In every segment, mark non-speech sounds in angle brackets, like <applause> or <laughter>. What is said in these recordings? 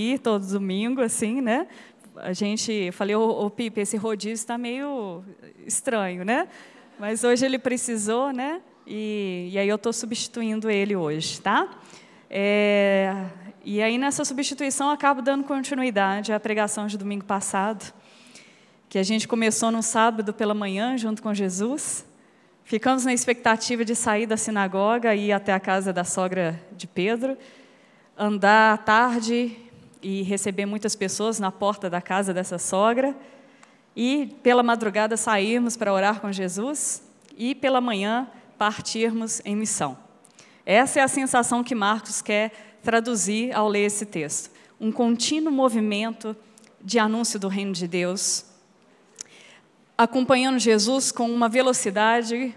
ir todo domingo, assim, né? A gente, falei, ô, Pipe, esse rodízio está meio estranho, né? Mas hoje ele precisou, né? E, e aí eu estou substituindo ele hoje, tá? É, e aí nessa substituição acabo dando continuidade à pregação de domingo passado, que a gente começou no sábado pela manhã junto com Jesus. Ficamos na expectativa de sair da sinagoga e ir até a casa da sogra de Pedro, andar à tarde e receber muitas pessoas na porta da casa dessa sogra, e pela madrugada sairmos para orar com Jesus, e pela manhã partirmos em missão. Essa é a sensação que Marcos quer traduzir ao ler esse texto. Um contínuo movimento de anúncio do reino de Deus, acompanhando Jesus com uma velocidade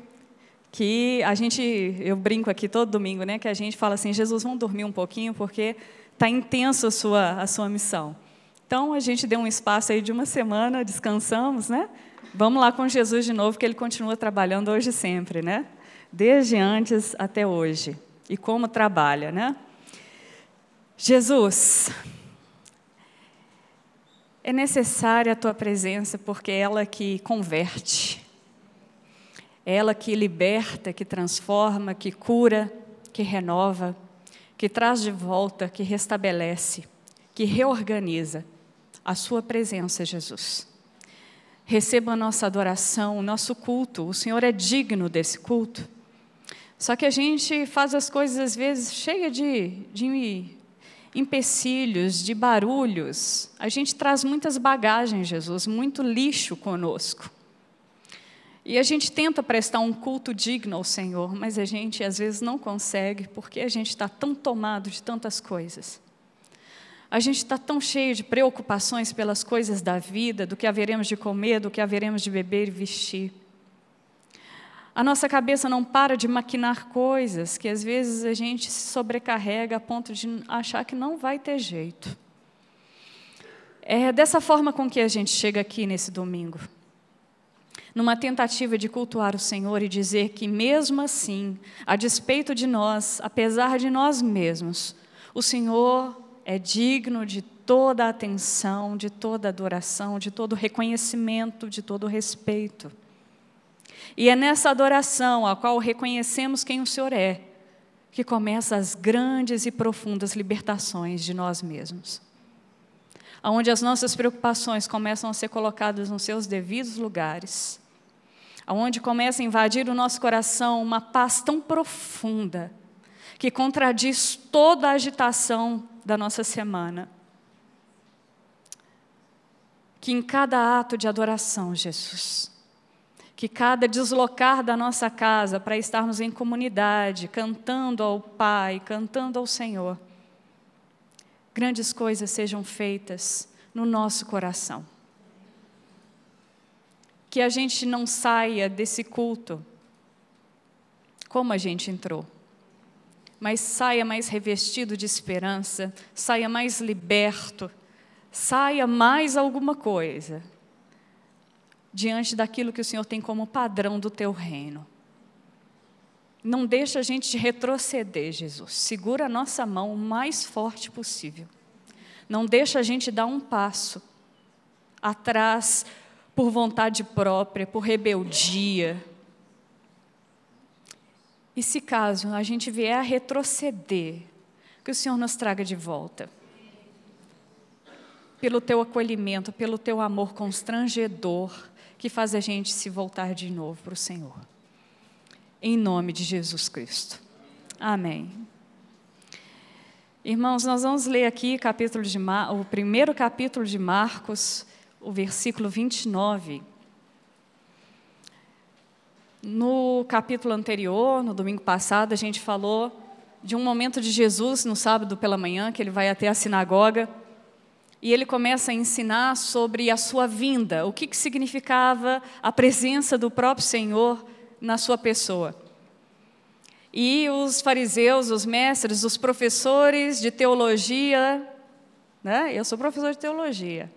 que a gente, eu brinco aqui todo domingo, né, que a gente fala assim, Jesus, vamos dormir um pouquinho, porque está intenso a sua, a sua missão. Então, a gente deu um espaço aí de uma semana, descansamos, né? Vamos lá com Jesus de novo, que ele continua trabalhando hoje sempre, né? Desde antes até hoje. E como trabalha, né? Jesus, é necessária a tua presença porque é ela que converte, é ela que liberta, que transforma, que cura, que renova que traz de volta, que restabelece, que reorganiza a Sua presença, Jesus. Receba a nossa adoração, o nosso culto. O Senhor é digno desse culto. Só que a gente faz as coisas, às vezes, cheia de, de empecilhos, de barulhos. A gente traz muitas bagagens, Jesus, muito lixo conosco. E a gente tenta prestar um culto digno ao Senhor, mas a gente às vezes não consegue porque a gente está tão tomado de tantas coisas. A gente está tão cheio de preocupações pelas coisas da vida, do que haveremos de comer, do que haveremos de beber e vestir. A nossa cabeça não para de maquinar coisas que às vezes a gente se sobrecarrega a ponto de achar que não vai ter jeito. É dessa forma com que a gente chega aqui nesse domingo numa tentativa de cultuar o Senhor e dizer que, mesmo assim, a despeito de nós, apesar de nós mesmos, o Senhor é digno de toda a atenção, de toda a adoração, de todo o reconhecimento, de todo o respeito. E é nessa adoração, a qual reconhecemos quem o Senhor é, que começam as grandes e profundas libertações de nós mesmos. Onde as nossas preocupações começam a ser colocadas nos seus devidos lugares onde começa a invadir o nosso coração uma paz tão profunda, que contradiz toda a agitação da nossa semana. Que em cada ato de adoração, Jesus, que cada deslocar da nossa casa para estarmos em comunidade, cantando ao Pai, cantando ao Senhor, grandes coisas sejam feitas no nosso coração que a gente não saia desse culto como a gente entrou, mas saia mais revestido de esperança, saia mais liberto, saia mais alguma coisa diante daquilo que o Senhor tem como padrão do teu reino. Não deixa a gente retroceder, Jesus. Segura a nossa mão o mais forte possível. Não deixa a gente dar um passo atrás por vontade própria, por rebeldia. E se caso a gente vier a retroceder, que o Senhor nos traga de volta. Pelo teu acolhimento, pelo teu amor constrangedor, que faz a gente se voltar de novo para o Senhor. Em nome de Jesus Cristo. Amém. Irmãos, nós vamos ler aqui capítulo de Mar... o primeiro capítulo de Marcos, o versículo 29. No capítulo anterior, no domingo passado, a gente falou de um momento de Jesus no sábado pela manhã, que ele vai até a sinagoga, e ele começa a ensinar sobre a sua vinda, o que, que significava a presença do próprio Senhor na sua pessoa. E os fariseus, os mestres, os professores de teologia, né? eu sou professor de teologia,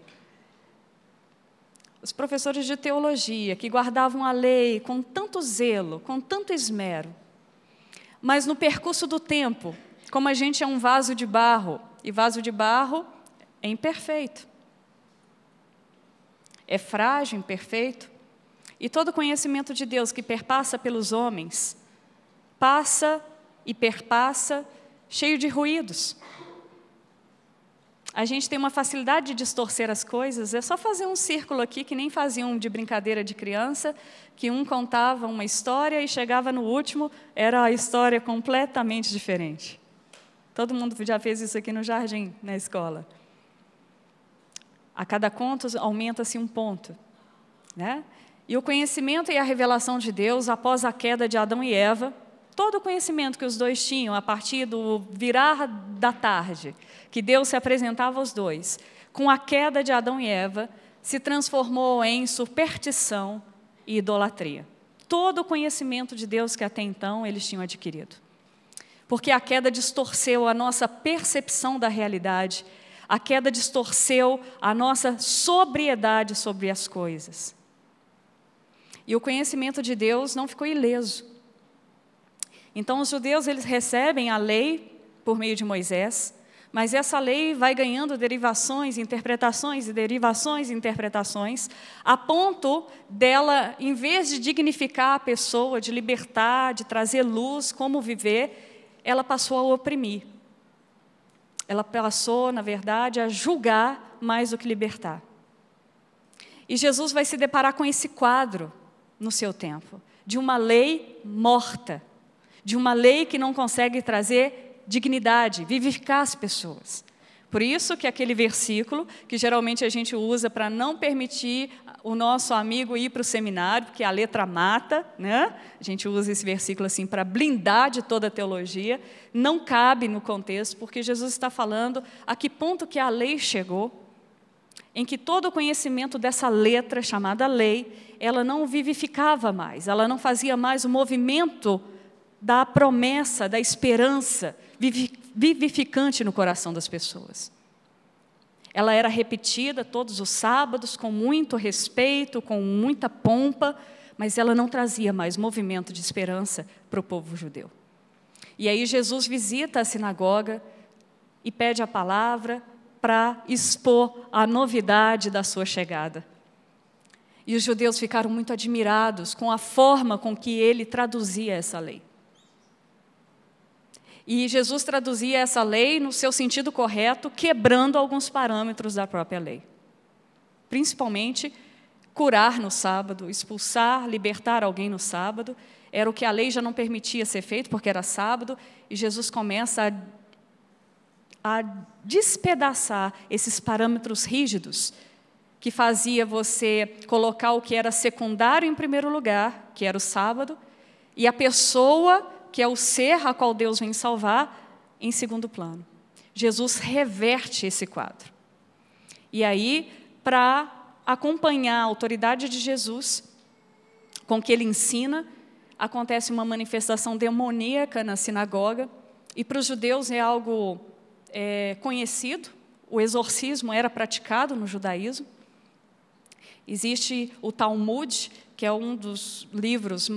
os professores de teologia que guardavam a lei com tanto zelo, com tanto esmero. Mas no percurso do tempo, como a gente é um vaso de barro, e vaso de barro é imperfeito. É frágil, imperfeito. E todo conhecimento de Deus que perpassa pelos homens, passa e perpassa cheio de ruídos. A gente tem uma facilidade de distorcer as coisas, é só fazer um círculo aqui que nem faziam de brincadeira de criança, que um contava uma história e chegava no último, era a história completamente diferente. Todo mundo já fez isso aqui no jardim, na escola. A cada conto aumenta-se um ponto. Né? E o conhecimento e a revelação de Deus após a queda de Adão e Eva todo o conhecimento que os dois tinham a partir do virar da tarde, que Deus se apresentava aos dois, com a queda de Adão e Eva, se transformou em superstição e idolatria. Todo o conhecimento de Deus que até então eles tinham adquirido. Porque a queda distorceu a nossa percepção da realidade, a queda distorceu a nossa sobriedade sobre as coisas. E o conhecimento de Deus não ficou ileso. Então os judeus eles recebem a lei por meio de Moisés, mas essa lei vai ganhando derivações, interpretações e derivações interpretações, a ponto dela, em vez de dignificar a pessoa, de libertar, de trazer luz, como viver, ela passou a oprimir. Ela passou, na verdade, a julgar mais do que libertar. E Jesus vai se deparar com esse quadro no seu tempo, de uma lei morta de uma lei que não consegue trazer dignidade, vivificar as pessoas. Por isso que aquele versículo, que geralmente a gente usa para não permitir o nosso amigo ir para o seminário, porque a letra mata, né? a gente usa esse versículo assim para blindar de toda a teologia, não cabe no contexto, porque Jesus está falando a que ponto que a lei chegou, em que todo o conhecimento dessa letra chamada lei, ela não vivificava mais, ela não fazia mais o movimento da promessa, da esperança vivificante no coração das pessoas. Ela era repetida todos os sábados com muito respeito, com muita pompa, mas ela não trazia mais movimento de esperança para o povo judeu. E aí Jesus visita a sinagoga e pede a palavra para expor a novidade da sua chegada. E os judeus ficaram muito admirados com a forma com que ele traduzia essa lei. E Jesus traduzia essa lei no seu sentido correto, quebrando alguns parâmetros da própria lei. Principalmente, curar no sábado, expulsar, libertar alguém no sábado, era o que a lei já não permitia ser feito, porque era sábado, e Jesus começa a, a despedaçar esses parâmetros rígidos que fazia você colocar o que era secundário em primeiro lugar, que era o sábado, e a pessoa que é o ser a qual Deus vem salvar, em segundo plano. Jesus reverte esse quadro. E aí, para acompanhar a autoridade de Jesus, com que ele ensina, acontece uma manifestação demoníaca na sinagoga, e para os judeus é algo é, conhecido, o exorcismo era praticado no judaísmo. Existe o Talmud, que é um dos livros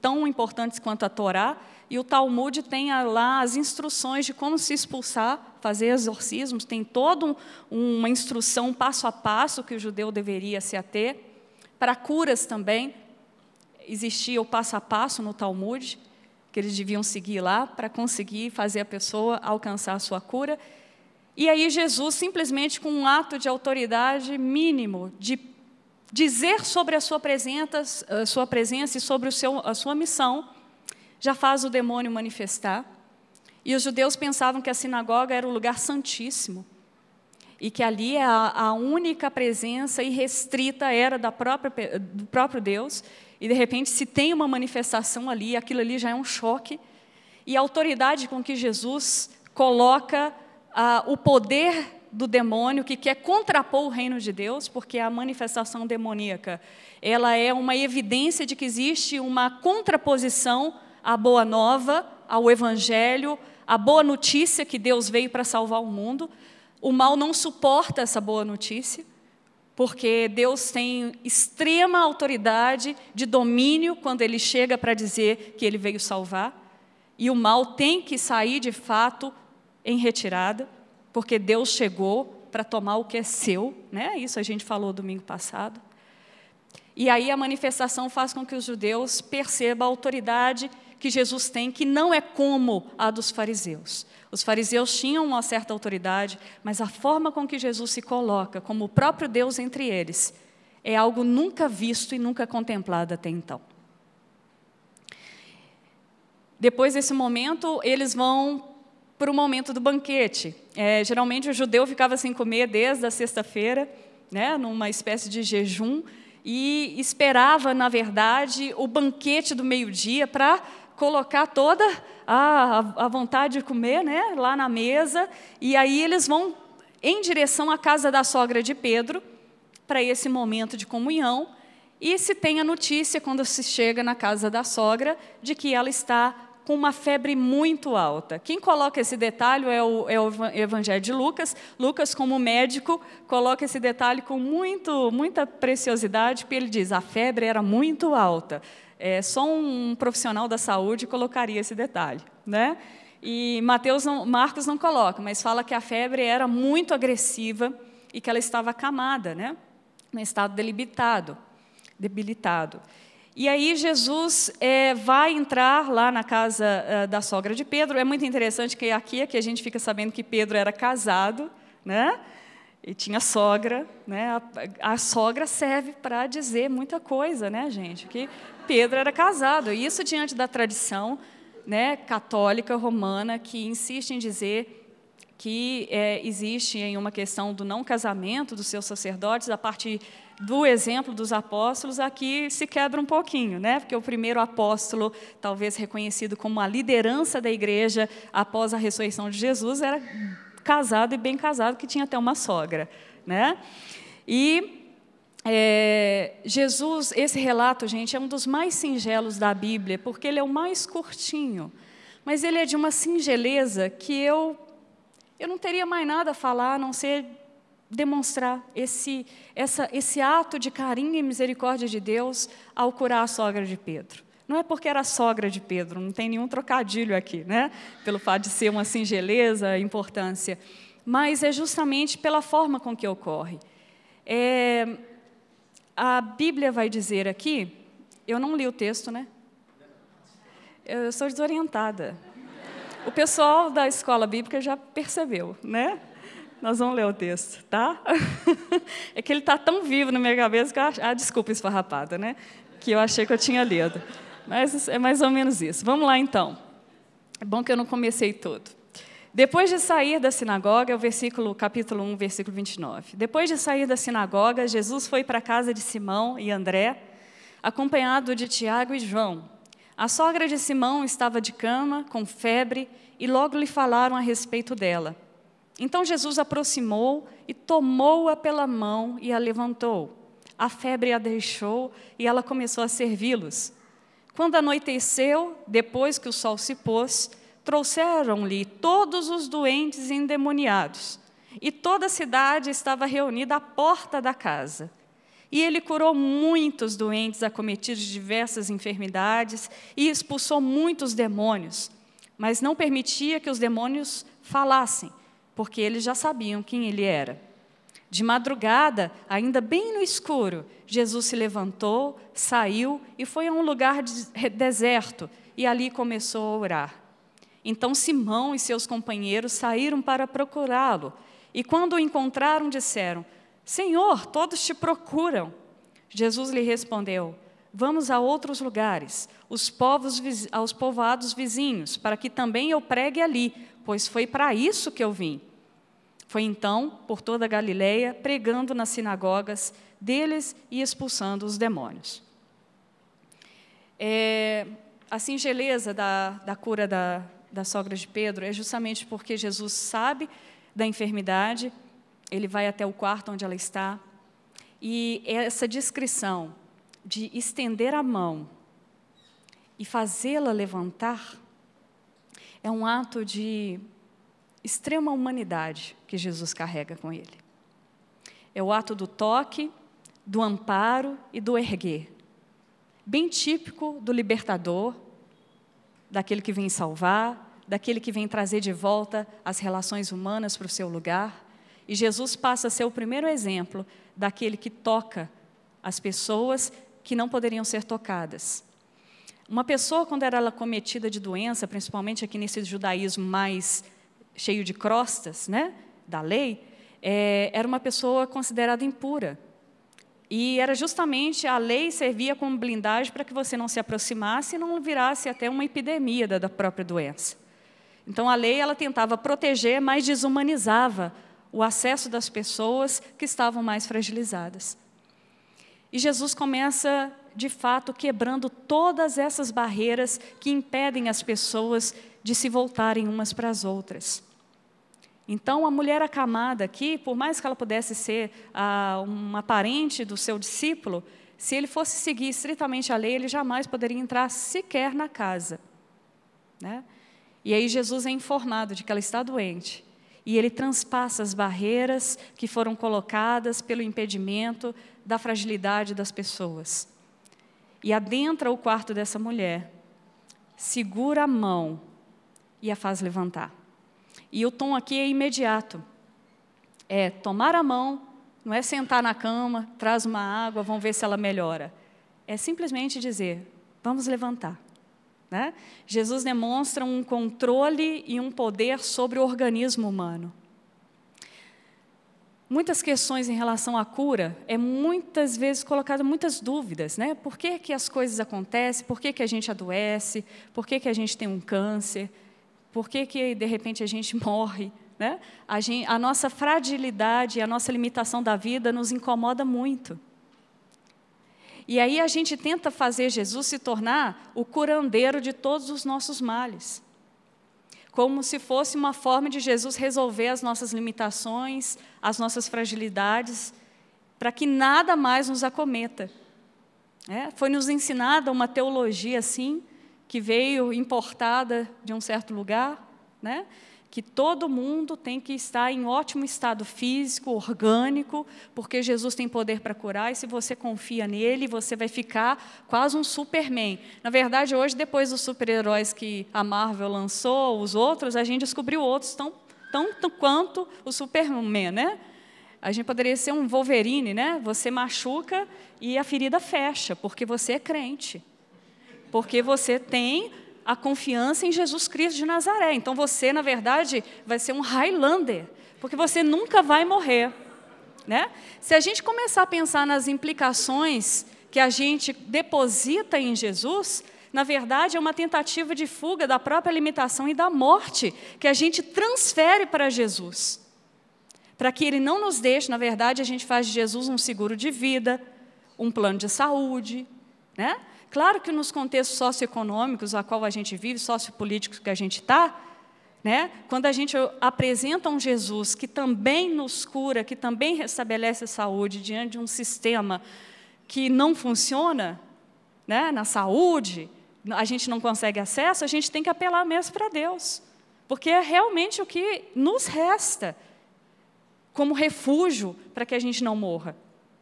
tão importantes quanto a Torá, e o Talmud tem lá as instruções de como se expulsar, fazer exorcismos, tem toda uma instrução passo a passo que o judeu deveria se ater. Para curas também, existia o passo a passo no Talmud, que eles deviam seguir lá para conseguir fazer a pessoa alcançar a sua cura. E aí Jesus, simplesmente com um ato de autoridade mínimo, de dizer sobre a sua presença, a sua presença e sobre o seu, a sua missão, já faz o demônio manifestar. E os judeus pensavam que a sinagoga era o lugar santíssimo e que ali a, a única presença irrestrita era da própria, do próprio Deus. E de repente, se tem uma manifestação ali, aquilo ali já é um choque. E a autoridade com que Jesus coloca ah, o poder do demônio que quer contrapor o reino de Deus, porque a manifestação demoníaca ela é uma evidência de que existe uma contraposição a boa nova, ao evangelho, a boa notícia que Deus veio para salvar o mundo. O mal não suporta essa boa notícia, porque Deus tem extrema autoridade de domínio quando ele chega para dizer que ele veio salvar. E o mal tem que sair de fato em retirada, porque Deus chegou para tomar o que é seu, né? Isso a gente falou domingo passado. E aí a manifestação faz com que os judeus percebam a autoridade que Jesus tem, que não é como a dos fariseus. Os fariseus tinham uma certa autoridade, mas a forma com que Jesus se coloca, como o próprio Deus entre eles, é algo nunca visto e nunca contemplado até então. Depois desse momento, eles vão para o momento do banquete. É, geralmente o judeu ficava sem comer desde a sexta-feira, né, numa espécie de jejum, e esperava, na verdade, o banquete do meio-dia para colocar toda a, a vontade de comer né, lá na mesa. E aí eles vão em direção à casa da sogra de Pedro, para esse momento de comunhão. E se tem a notícia, quando se chega na casa da sogra, de que ela está com uma febre muito alta. Quem coloca esse detalhe é o, é o Evangelho de Lucas. Lucas, como médico, coloca esse detalhe com muito, muita preciosidade, porque ele diz: a febre era muito alta. É, só um profissional da saúde colocaria esse detalhe, né? E Mateus não, Marcos não coloca, mas fala que a febre era muito agressiva e que ela estava acamada, né? Em estado debilitado, debilitado. E aí Jesus é, vai entrar lá na casa é, da sogra de Pedro. É muito interessante que aqui é que a gente fica sabendo que Pedro era casado, né? E tinha sogra, né? A, a sogra serve para dizer muita coisa, né, gente? Que Pedro era casado. Isso diante da tradição, né, católica romana que insiste em dizer que é, existe em uma questão do não casamento dos seus sacerdotes a partir do exemplo dos apóstolos, aqui se quebra um pouquinho, né? porque o primeiro apóstolo, talvez reconhecido como a liderança da igreja após a ressurreição de Jesus, era casado e bem casado, que tinha até uma sogra. Né? E é, Jesus, esse relato, gente, é um dos mais singelos da Bíblia, porque ele é o mais curtinho, mas ele é de uma singeleza que eu, eu não teria mais nada a falar, a não ser demonstrar esse, essa, esse ato de carinho e misericórdia de Deus ao curar a sogra de Pedro. Não é porque era sogra de Pedro, não tem nenhum trocadilho aqui, né? pelo fato de ser uma singeleza, importância, mas é justamente pela forma com que ocorre. É, a Bíblia vai dizer aqui, eu não li o texto, né? Eu sou desorientada. O pessoal da escola bíblica já percebeu, né? Nós vamos ler o texto, tá? <laughs> É que ele está tão vivo na minha cabeça que eu acho... Ah, desculpa, esfarrapada, né? Que eu achei que eu tinha lido. Mas é mais ou menos isso. Vamos lá, então. É bom que eu não comecei tudo. Depois de sair da sinagoga, o versículo, capítulo 1, versículo 29. Depois de sair da sinagoga, Jesus foi para a casa de Simão e André, acompanhado de Tiago e João. A sogra de Simão estava de cama, com febre, e logo lhe falaram a respeito dela. Então Jesus aproximou e tomou-a pela mão e a levantou. A febre a deixou e ela começou a servi-los. Quando anoiteceu, depois que o sol se pôs, trouxeram-lhe todos os doentes e endemoniados, e toda a cidade estava reunida à porta da casa. E ele curou muitos doentes acometidos de diversas enfermidades e expulsou muitos demônios, mas não permitia que os demônios falassem, porque eles já sabiam quem ele era. De madrugada, ainda bem no escuro, Jesus se levantou, saiu e foi a um lugar deserto e ali começou a orar. Então Simão e seus companheiros saíram para procurá-lo e, quando o encontraram, disseram: Senhor, todos te procuram. Jesus lhe respondeu: Vamos a outros lugares, os povos, aos povoados vizinhos, para que também eu pregue ali, pois foi para isso que eu vim. Foi então por toda a Galiléia, pregando nas sinagogas deles e expulsando os demônios. É, a singeleza da, da cura da, da sogra de Pedro é justamente porque Jesus sabe da enfermidade, ele vai até o quarto onde ela está, e essa descrição de estender a mão e fazê-la levantar é um ato de extrema humanidade que Jesus carrega com ele. É o ato do toque, do amparo e do erguer. Bem típico do libertador, daquele que vem salvar, daquele que vem trazer de volta as relações humanas para o seu lugar. E Jesus passa a ser o primeiro exemplo daquele que toca as pessoas que não poderiam ser tocadas. Uma pessoa, quando era cometida de doença, principalmente aqui nesse judaísmo mais cheio de crostas, né, da lei, é, era uma pessoa considerada impura. E era justamente a lei servia como blindagem para que você não se aproximasse e não virasse até uma epidemia da, da própria doença. Então a lei ela tentava proteger, mas desumanizava o acesso das pessoas que estavam mais fragilizadas. E Jesus começa, de fato, quebrando todas essas barreiras que impedem as pessoas de se voltarem umas para as outras. Então, a mulher acamada aqui, por mais que ela pudesse ser ah, uma parente do seu discípulo, se ele fosse seguir estritamente a lei, ele jamais poderia entrar sequer na casa. Né? E aí Jesus é informado de que ela está doente. E ele transpassa as barreiras que foram colocadas pelo impedimento da fragilidade das pessoas. E adentra o quarto dessa mulher, segura a mão e a faz levantar. E o tom aqui é imediato. É tomar a mão, não é sentar na cama, traz uma água, vamos ver se ela melhora. É simplesmente dizer: vamos levantar. Né? Jesus demonstra um controle e um poder sobre o organismo humano. Muitas questões em relação à cura é muitas vezes colocado muitas dúvidas, né? Por que, que as coisas acontecem? Por que, que a gente adoece? Por que, que a gente tem um câncer? Por que, que de repente a gente <laughs> morre? Né? A, gente, a nossa fragilidade, a nossa limitação da vida nos incomoda muito. E aí a gente tenta fazer Jesus se tornar o curandeiro de todos os nossos males. Como se fosse uma forma de Jesus resolver as nossas limitações, as nossas fragilidades, para que nada mais nos acometa. É, foi nos ensinada uma teologia assim, que veio importada de um certo lugar, né? que todo mundo tem que estar em ótimo estado físico, orgânico, porque Jesus tem poder para curar, e se você confia nele, você vai ficar quase um Superman. Na verdade, hoje, depois dos super-heróis que a Marvel lançou, os outros, a gente descobriu outros tão, tanto quanto o Superman, né? A gente poderia ser um Wolverine, né? Você machuca e a ferida fecha, porque você é crente. Porque você tem a confiança em Jesus Cristo de Nazaré. Então você, na verdade, vai ser um Highlander, porque você nunca vai morrer. Né? Se a gente começar a pensar nas implicações que a gente deposita em Jesus, na verdade é uma tentativa de fuga da própria limitação e da morte que a gente transfere para Jesus. Para que ele não nos deixe, na verdade, a gente faz de Jesus um seguro de vida, um plano de saúde, né? Claro que nos contextos socioeconômicos a qual a gente vive, sociopolíticos que a gente está, né? quando a gente apresenta um Jesus que também nos cura, que também restabelece a saúde diante de um sistema que não funciona né? na saúde, a gente não consegue acesso, a gente tem que apelar mesmo para Deus, porque é realmente o que nos resta como refúgio para que a gente não morra.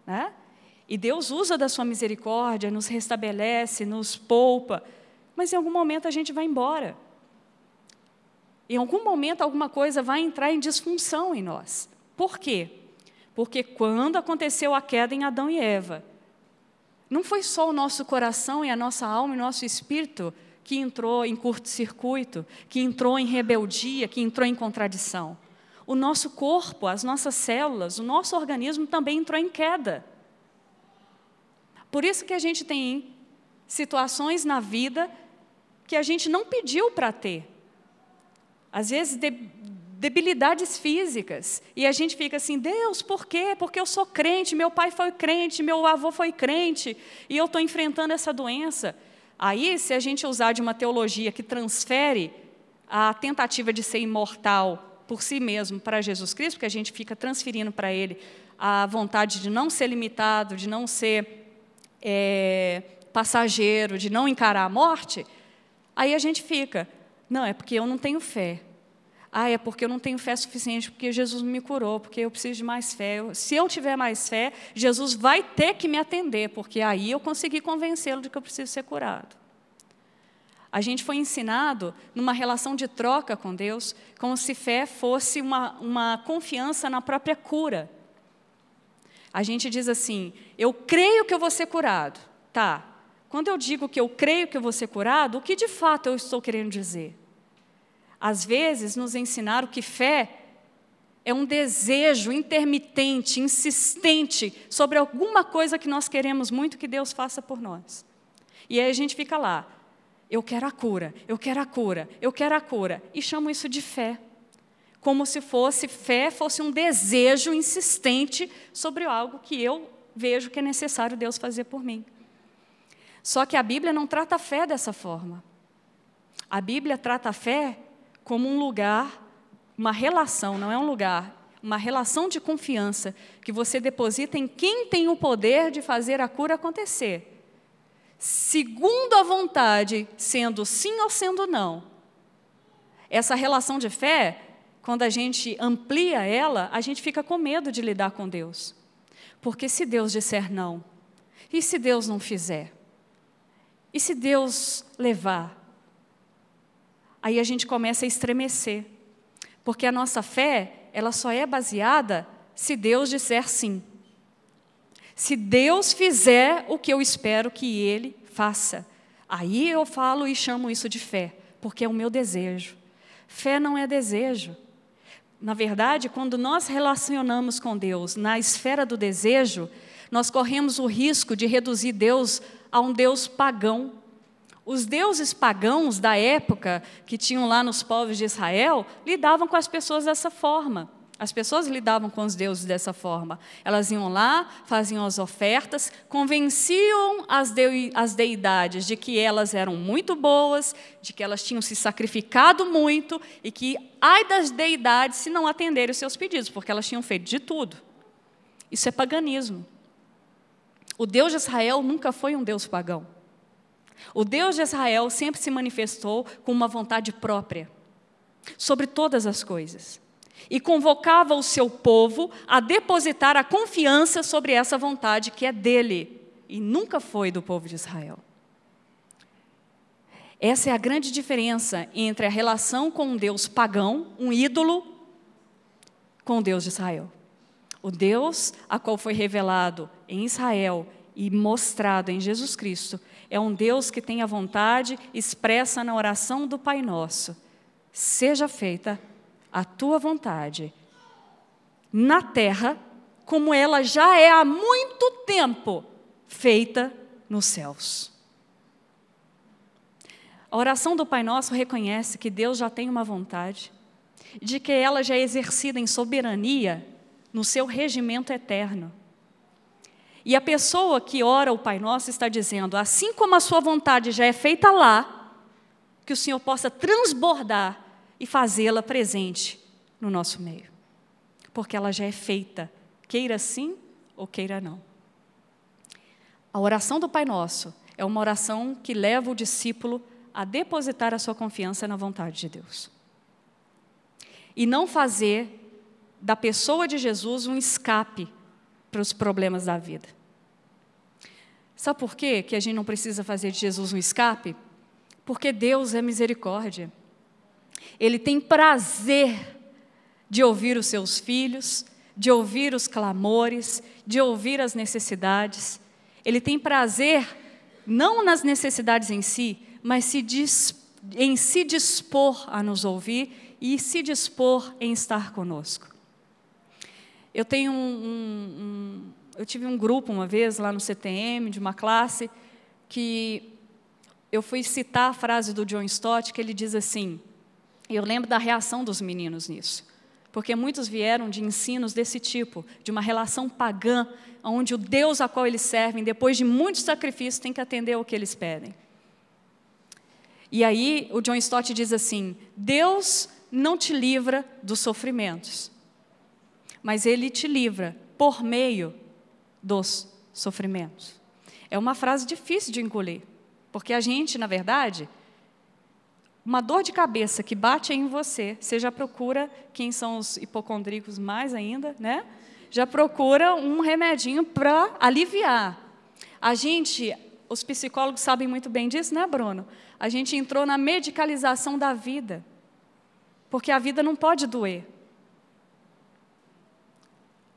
Né? E Deus usa da sua misericórdia, nos restabelece, nos poupa, mas em algum momento a gente vai embora. Em algum momento alguma coisa vai entrar em disfunção em nós. Por quê? Porque quando aconteceu a queda em Adão e Eva, não foi só o nosso coração e a nossa alma e o nosso espírito que entrou em curto-circuito, que entrou em rebeldia, que entrou em contradição. O nosso corpo, as nossas células, o nosso organismo também entrou em queda. Por isso que a gente tem situações na vida que a gente não pediu para ter. Às vezes, de, debilidades físicas. E a gente fica assim: Deus, por quê? Porque eu sou crente, meu pai foi crente, meu avô foi crente, e eu estou enfrentando essa doença. Aí, se a gente usar de uma teologia que transfere a tentativa de ser imortal por si mesmo para Jesus Cristo, porque a gente fica transferindo para Ele a vontade de não ser limitado, de não ser é, passageiro, de não encarar a morte, aí a gente fica, não, é porque eu não tenho fé. Ah, é porque eu não tenho fé suficiente, porque Jesus me curou, porque eu preciso de mais fé. Se eu tiver mais fé, Jesus vai ter que me atender, porque aí eu consegui convencê-lo de que eu preciso ser curado. A gente foi ensinado numa relação de troca com Deus, como se fé fosse uma, uma confiança na própria cura. A gente diz assim: eu creio que eu vou ser curado. Tá. Quando eu digo que eu creio que eu vou ser curado, o que de fato eu estou querendo dizer? Às vezes nos ensinaram que fé é um desejo intermitente, insistente sobre alguma coisa que nós queremos muito que Deus faça por nós. E aí a gente fica lá, eu quero a cura, eu quero a cura, eu quero a cura, e chamo isso de fé. Como se fosse fé fosse um desejo insistente sobre algo que eu vejo que é necessário Deus fazer por mim. Só que a Bíblia não trata a fé dessa forma. A Bíblia trata a fé como um lugar uma relação, não é um lugar, uma relação de confiança que você deposita em quem tem o poder de fazer a cura acontecer. Segundo a vontade, sendo sim ou sendo não. Essa relação de fé, quando a gente amplia ela, a gente fica com medo de lidar com Deus. Porque se Deus disser não, e se Deus não fizer? E se Deus levar? Aí a gente começa a estremecer. Porque a nossa fé, ela só é baseada se Deus disser sim. Se Deus fizer o que eu espero que Ele faça. Aí eu falo e chamo isso de fé, porque é o meu desejo. Fé não é desejo. Na verdade, quando nós relacionamos com Deus na esfera do desejo, nós corremos o risco de reduzir Deus a um Deus pagão, os deuses pagãos da época, que tinham lá nos povos de Israel, lidavam com as pessoas dessa forma. As pessoas lidavam com os deuses dessa forma. Elas iam lá, faziam as ofertas, convenciam as, de, as deidades de que elas eram muito boas, de que elas tinham se sacrificado muito e que, ai das deidades, se não atenderem os seus pedidos, porque elas tinham feito de tudo. Isso é paganismo. O Deus de Israel nunca foi um Deus pagão. O Deus de Israel sempre se manifestou com uma vontade própria sobre todas as coisas e convocava o seu povo a depositar a confiança sobre essa vontade que é dele e nunca foi do povo de Israel. Essa é a grande diferença entre a relação com um Deus pagão, um ídolo, com o Deus de Israel. O Deus a qual foi revelado em Israel e mostrado em Jesus Cristo é um Deus que tem a vontade expressa na oração do Pai Nosso. Seja feita a tua vontade na terra, como ela já é há muito tempo feita nos céus. A oração do Pai Nosso reconhece que Deus já tem uma vontade, de que ela já é exercida em soberania no seu regimento eterno. E a pessoa que ora o Pai Nosso está dizendo: assim como a sua vontade já é feita lá, que o Senhor possa transbordar e fazê-la presente no nosso meio. Porque ela já é feita, queira sim ou queira não. A oração do Pai Nosso é uma oração que leva o discípulo a depositar a sua confiança na vontade de Deus. E não fazer da pessoa de Jesus um escape para os problemas da vida. Sabe por quê que a gente não precisa fazer de Jesus um escape? Porque Deus é misericórdia. Ele tem prazer de ouvir os seus filhos, de ouvir os clamores, de ouvir as necessidades. Ele tem prazer não nas necessidades em si, mas se em se dispor a nos ouvir e se dispor em estar conosco. Eu tenho um, um, um, eu tive um grupo uma vez lá no CTM de uma classe que eu fui citar a frase do John Stott que ele diz assim. Eu lembro da reação dos meninos nisso, porque muitos vieram de ensinos desse tipo, de uma relação pagã, onde o Deus a qual eles servem, depois de muitos sacrifícios, tem que atender ao que eles pedem. E aí o John Stott diz assim: Deus não te livra dos sofrimentos, mas ele te livra por meio dos sofrimentos. É uma frase difícil de engolir, porque a gente, na verdade, uma dor de cabeça que bate em você, você já procura, quem são os hipocondríacos mais ainda, né? Já procura um remedinho para aliviar. A gente os psicólogos sabem muito bem disso, né, Bruno? A gente entrou na medicalização da vida. Porque a vida não pode doer.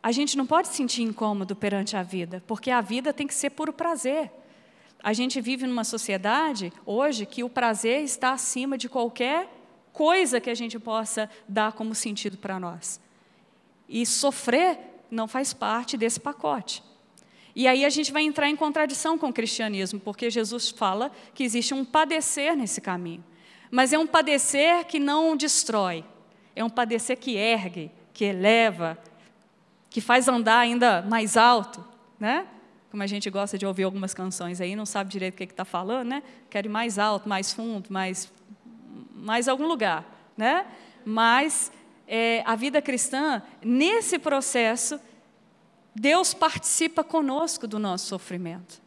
A gente não pode sentir incômodo perante a vida, porque a vida tem que ser puro prazer. A gente vive numa sociedade hoje que o prazer está acima de qualquer coisa que a gente possa dar como sentido para nós. E sofrer não faz parte desse pacote. E aí a gente vai entrar em contradição com o cristianismo, porque Jesus fala que existe um padecer nesse caminho. Mas é um padecer que não destrói, é um padecer que ergue, que eleva, que faz andar ainda mais alto, né? Como a gente gosta de ouvir algumas canções aí, não sabe direito o que está falando, né? Quer ir mais alto, mais fundo, mais, mais algum lugar, né? Mas é, a vida cristã, nesse processo, Deus participa conosco do nosso sofrimento.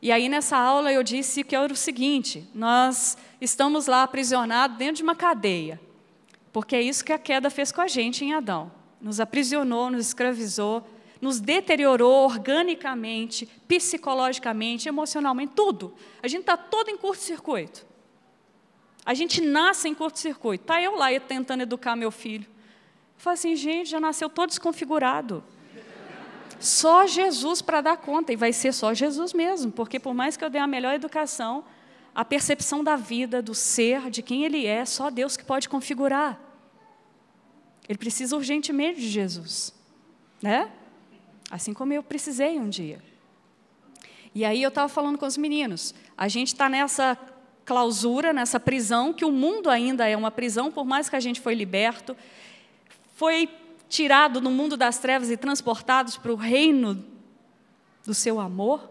E aí, nessa aula, eu disse que era o seguinte: nós estamos lá aprisionados dentro de uma cadeia, porque é isso que a queda fez com a gente em Adão. Nos aprisionou, nos escravizou, nos deteriorou organicamente, psicologicamente, emocionalmente, tudo. A gente está todo em curto-circuito. A gente nasce em curto-circuito. Está eu lá tentando educar meu filho. Eu falo assim, gente, já nasceu todo desconfigurado. Só Jesus para dar conta, e vai ser só Jesus mesmo, porque por mais que eu dê a melhor educação, a percepção da vida, do ser, de quem ele é, só Deus que pode configurar. Ele precisa urgentemente de Jesus, né? Assim como eu precisei um dia. E aí eu estava falando com os meninos, a gente está nessa clausura, nessa prisão, que o mundo ainda é uma prisão, por mais que a gente foi liberto, foi tirado no mundo das trevas e transportados para o reino do seu amor.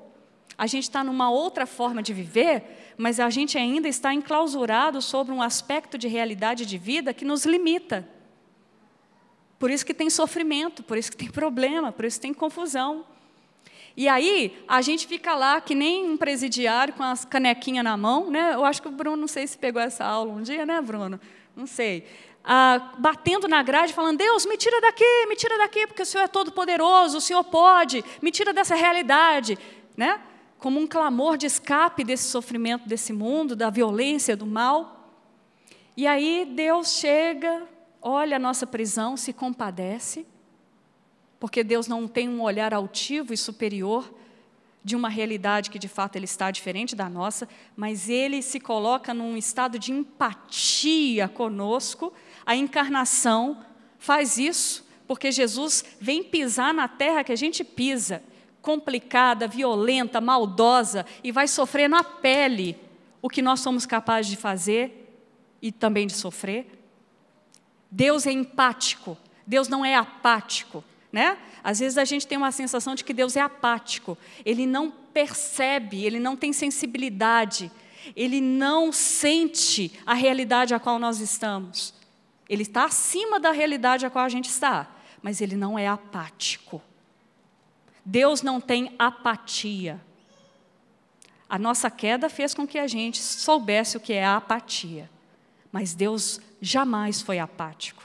A gente está numa outra forma de viver, mas a gente ainda está enclausurado sobre um aspecto de realidade de vida que nos limita. Por isso que tem sofrimento, por isso que tem problema, por isso que tem confusão. E aí, a gente fica lá que nem um presidiário com as canequinhas na mão, né? Eu acho que o Bruno, não sei se pegou essa aula um dia, né, Bruno? Não sei ah, batendo na grade, falando: Deus, me tira daqui, me tira daqui, porque o Senhor é todo poderoso, o Senhor pode, me tira dessa realidade. Né? Como um clamor de escape desse sofrimento desse mundo, da violência, do mal. E aí Deus chega, olha a nossa prisão, se compadece, porque Deus não tem um olhar altivo e superior de uma realidade que de fato ele está diferente da nossa, mas ele se coloca num estado de empatia conosco a encarnação faz isso, porque Jesus vem pisar na terra que a gente pisa, complicada, violenta, maldosa, e vai sofrer na pele o que nós somos capazes de fazer e também de sofrer. Deus é empático, Deus não é apático, né? Às vezes a gente tem uma sensação de que Deus é apático, ele não percebe, ele não tem sensibilidade, ele não sente a realidade a qual nós estamos. Ele está acima da realidade a qual a gente está, mas ele não é apático. Deus não tem apatia. A nossa queda fez com que a gente soubesse o que é a apatia, mas Deus jamais foi apático.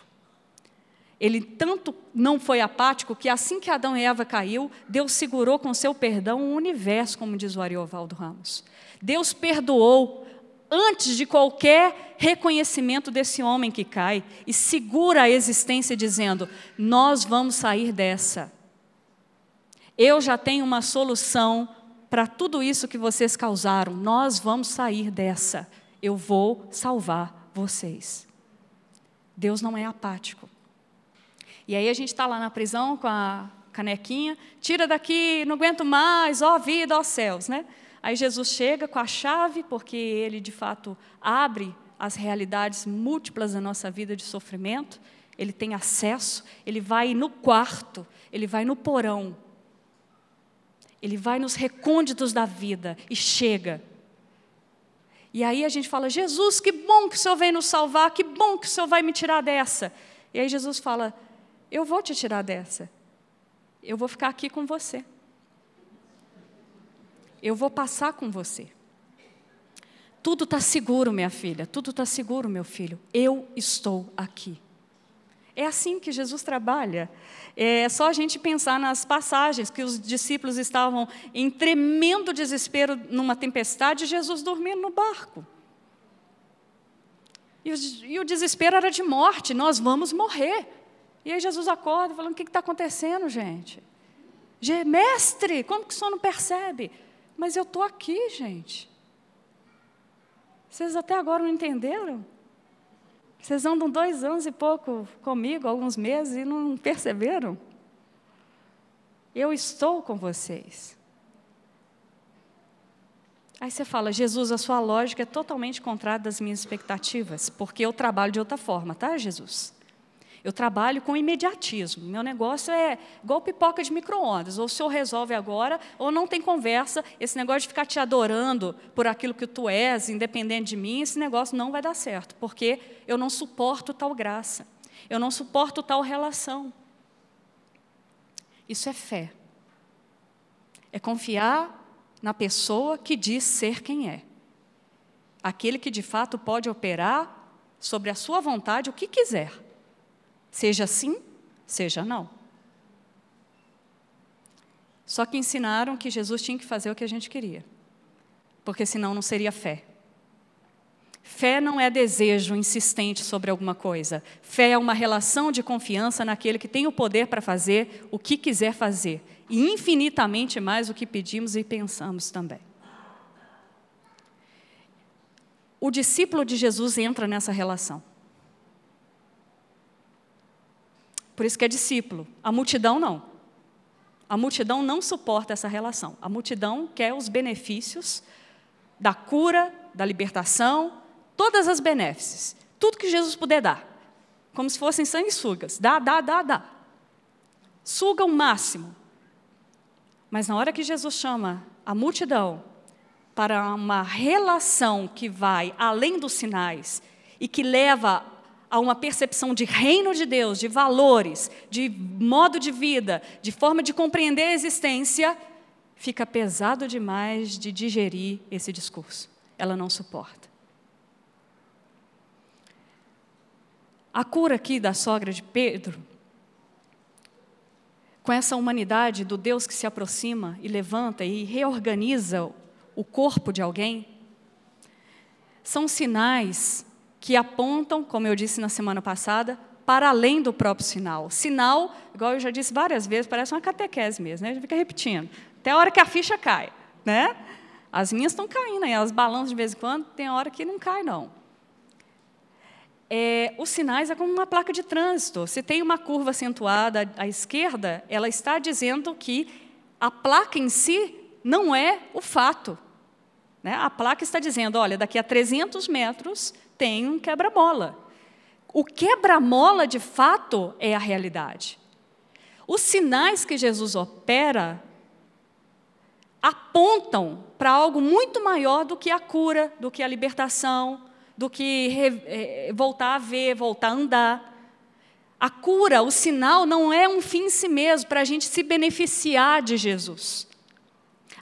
Ele tanto não foi apático que assim que Adão e Eva caiu, Deus segurou com seu perdão o universo, como diz o Ariovaldo Ramos. Deus perdoou antes de qualquer reconhecimento desse homem que cai e segura a existência dizendo: Nós vamos sair dessa. Eu já tenho uma solução para tudo isso que vocês causaram. Nós vamos sair dessa. Eu vou salvar vocês. Deus não é apático. E aí a gente está lá na prisão com a canequinha, tira daqui, não aguento mais, ó vida, ó céus, né? Aí Jesus chega com a chave, porque ele de fato abre as realidades múltiplas da nossa vida de sofrimento, ele tem acesso, ele vai no quarto, ele vai no porão, ele vai nos recônditos da vida e chega. E aí a gente fala: Jesus, que bom que o Senhor vem nos salvar, que bom que o Senhor vai me tirar dessa. E aí Jesus fala: Eu vou te tirar dessa, eu vou ficar aqui com você. Eu vou passar com você. Tudo está seguro, minha filha, tudo está seguro, meu filho. Eu estou aqui. É assim que Jesus trabalha. É só a gente pensar nas passagens que os discípulos estavam em tremendo desespero numa tempestade e Jesus dormindo no barco. E o, e o desespero era de morte, nós vamos morrer. E aí Jesus acorda falando: o que está acontecendo, gente? Mestre, como que o senhor não percebe? Mas eu estou aqui, gente. Vocês até agora não entenderam? Vocês andam dois anos e pouco comigo, alguns meses, e não perceberam? Eu estou com vocês. Aí você fala, Jesus, a sua lógica é totalmente contrária das minhas expectativas, porque eu trabalho de outra forma, tá, Jesus? Eu trabalho com imediatismo. Meu negócio é igual pipoca de micro-ondas. Ou o senhor resolve agora, ou não tem conversa. Esse negócio de ficar te adorando por aquilo que tu és, independente de mim, esse negócio não vai dar certo, porque eu não suporto tal graça. Eu não suporto tal relação. Isso é fé. É confiar na pessoa que diz ser quem é. Aquele que de fato pode operar sobre a sua vontade o que quiser. Seja sim, seja não. Só que ensinaram que Jesus tinha que fazer o que a gente queria, porque senão não seria fé. Fé não é desejo insistente sobre alguma coisa. Fé é uma relação de confiança naquele que tem o poder para fazer o que quiser fazer, e infinitamente mais o que pedimos e pensamos também. O discípulo de Jesus entra nessa relação. Por isso que é discípulo. A multidão não. A multidão não suporta essa relação. A multidão quer os benefícios da cura, da libertação, todas as benéfices. Tudo que Jesus puder dar. Como se fossem sanguessugas. Dá, dá, dá, dá. Suga o máximo. Mas na hora que Jesus chama a multidão para uma relação que vai além dos sinais e que leva a uma percepção de reino de Deus, de valores, de modo de vida, de forma de compreender a existência, fica pesado demais de digerir esse discurso. Ela não suporta. A cura aqui da sogra de Pedro, com essa humanidade do Deus que se aproxima e levanta e reorganiza o corpo de alguém, são sinais que apontam, como eu disse na semana passada, para além do próprio sinal. Sinal, igual eu já disse várias vezes, parece uma catequese mesmo, né? a gente fica repetindo, até a hora que a ficha cai. Né? As minhas estão caindo, elas balançam de vez em quando, tem hora que não cai, não. É, os sinais é como uma placa de trânsito. Se tem uma curva acentuada à esquerda, ela está dizendo que a placa em si não é o fato. Né? A placa está dizendo, olha, daqui a 300 metros tem um quebra-mola. O quebra-mola, de fato, é a realidade. Os sinais que Jesus opera apontam para algo muito maior do que a cura, do que a libertação, do que eh, voltar a ver, voltar a andar. A cura, o sinal, não é um fim em si mesmo para a gente se beneficiar de Jesus.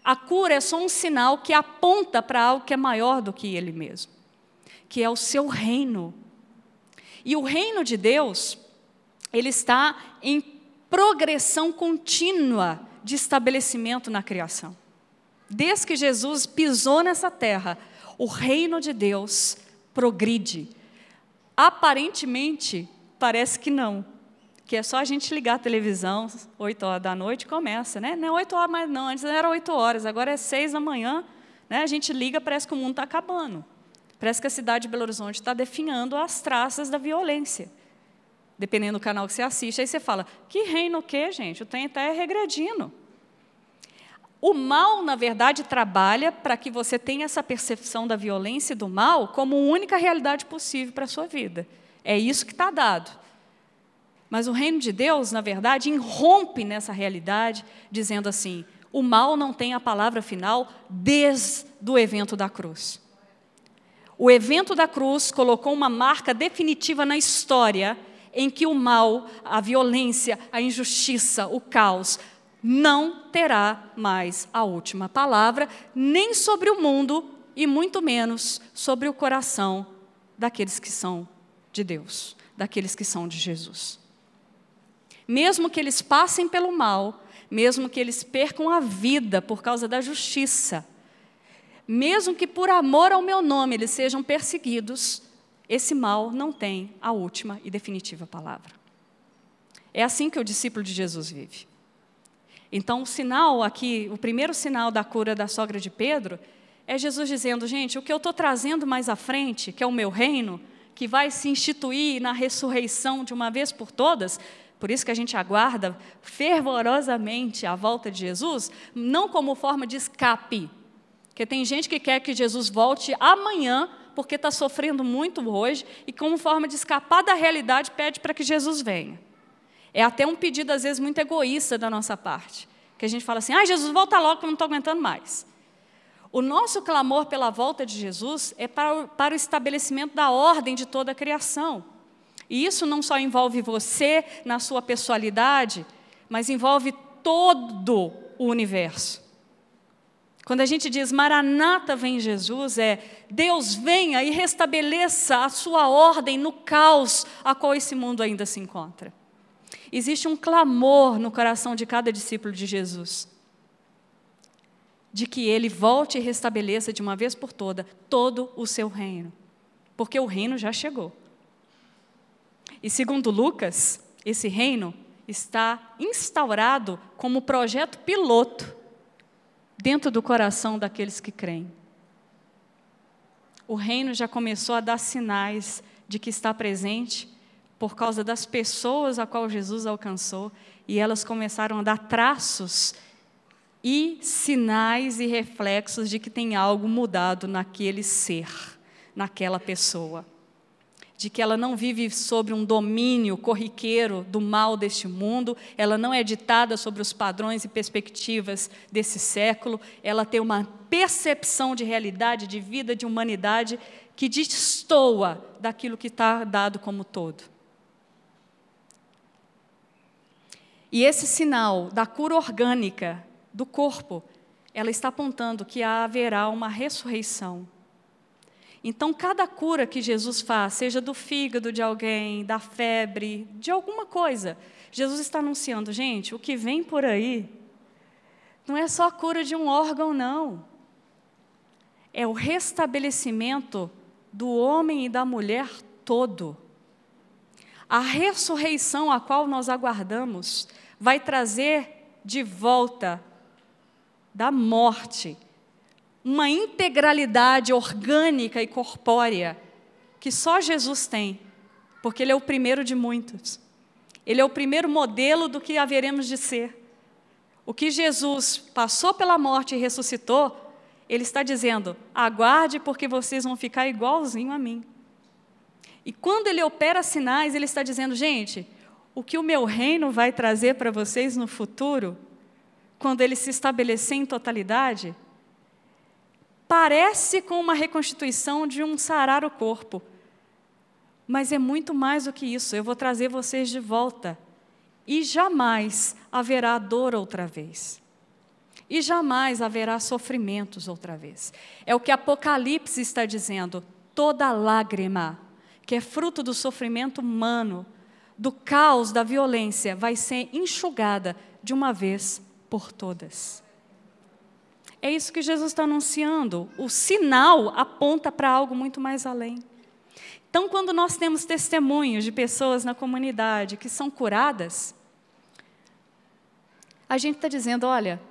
A cura é só um sinal que aponta para algo que é maior do que ele mesmo que é o seu reino. E o reino de Deus, ele está em progressão contínua de estabelecimento na criação. Desde que Jesus pisou nessa terra, o reino de Deus progride. Aparentemente, parece que não, que é só a gente ligar a televisão, 8 horas da noite, começa, né? Não é 8 horas mais não, antes era 8 horas, agora é 6 da manhã, né? a gente liga, parece que o mundo está acabando. Parece que a cidade de Belo Horizonte está definhando as traças da violência. Dependendo do canal que você assiste, aí você fala: que reino o quê, gente? O trem está regredindo. O mal, na verdade, trabalha para que você tenha essa percepção da violência e do mal como única realidade possível para a sua vida. É isso que está dado. Mas o reino de Deus, na verdade, irrompe nessa realidade, dizendo assim: o mal não tem a palavra final desde o evento da cruz. O evento da cruz colocou uma marca definitiva na história em que o mal, a violência, a injustiça, o caos não terá mais a última palavra, nem sobre o mundo e muito menos sobre o coração daqueles que são de Deus, daqueles que são de Jesus. mesmo que eles passem pelo mal, mesmo que eles percam a vida por causa da justiça, mesmo que por amor ao meu nome eles sejam perseguidos, esse mal não tem a última e definitiva palavra. É assim que o discípulo de Jesus vive. Então, o sinal aqui, o primeiro sinal da cura da sogra de Pedro, é Jesus dizendo: gente, o que eu estou trazendo mais à frente, que é o meu reino, que vai se instituir na ressurreição de uma vez por todas, por isso que a gente aguarda fervorosamente a volta de Jesus, não como forma de escape, porque tem gente que quer que Jesus volte amanhã porque está sofrendo muito hoje e, como forma de escapar da realidade, pede para que Jesus venha. É até um pedido, às vezes, muito egoísta da nossa parte, que a gente fala assim: ah, Jesus, volta logo que eu não estou aguentando mais. O nosso clamor pela volta de Jesus é para, para o estabelecimento da ordem de toda a criação. E isso não só envolve você na sua pessoalidade, mas envolve todo o universo. Quando a gente diz Maranata vem Jesus, é Deus venha e restabeleça a sua ordem no caos a qual esse mundo ainda se encontra. Existe um clamor no coração de cada discípulo de Jesus, de que ele volte e restabeleça de uma vez por toda todo o seu reino, porque o reino já chegou. E segundo Lucas, esse reino está instaurado como projeto piloto dentro do coração daqueles que creem. O reino já começou a dar sinais de que está presente por causa das pessoas a qual Jesus alcançou, e elas começaram a dar traços e sinais e reflexos de que tem algo mudado naquele ser, naquela pessoa de que ela não vive sobre um domínio corriqueiro do mal deste mundo, ela não é ditada sobre os padrões e perspectivas desse século, ela tem uma percepção de realidade, de vida, de humanidade que destoa daquilo que está dado como todo. E esse sinal da cura orgânica do corpo, ela está apontando que haverá uma ressurreição então, cada cura que Jesus faz, seja do fígado de alguém, da febre, de alguma coisa, Jesus está anunciando, gente, o que vem por aí não é só a cura de um órgão, não. É o restabelecimento do homem e da mulher todo. A ressurreição a qual nós aguardamos vai trazer de volta da morte uma integralidade orgânica e corpórea que só Jesus tem, porque Ele é o primeiro de muitos. Ele é o primeiro modelo do que haveremos de ser. O que Jesus passou pela morte e ressuscitou, Ele está dizendo: aguarde, porque vocês vão ficar igualzinho a mim. E quando Ele opera sinais, Ele está dizendo: gente, o que o meu reino vai trazer para vocês no futuro, quando Ele se estabelecer em totalidade, parece com uma reconstituição de um sarar o corpo. Mas é muito mais do que isso. Eu vou trazer vocês de volta. E jamais haverá dor outra vez. E jamais haverá sofrimentos outra vez. É o que Apocalipse está dizendo. Toda lágrima, que é fruto do sofrimento humano, do caos, da violência, vai ser enxugada de uma vez por todas. É isso que Jesus está anunciando. O sinal aponta para algo muito mais além. Então, quando nós temos testemunhos de pessoas na comunidade que são curadas, a gente está dizendo: olha,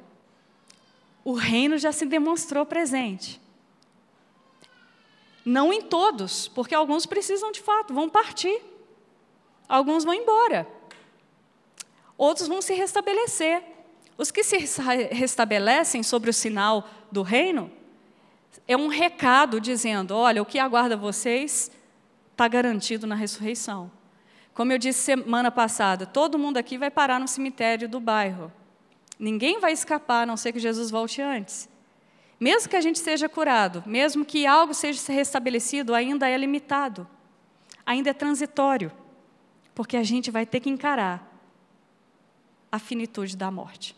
o reino já se demonstrou presente. Não em todos, porque alguns precisam de fato, vão partir. Alguns vão embora. Outros vão se restabelecer. Os que se restabelecem sobre o sinal do reino é um recado dizendo: olha, o que aguarda vocês está garantido na ressurreição. Como eu disse semana passada, todo mundo aqui vai parar no cemitério do bairro. Ninguém vai escapar, a não ser que Jesus volte antes. Mesmo que a gente seja curado, mesmo que algo seja restabelecido, ainda é limitado, ainda é transitório, porque a gente vai ter que encarar a finitude da morte.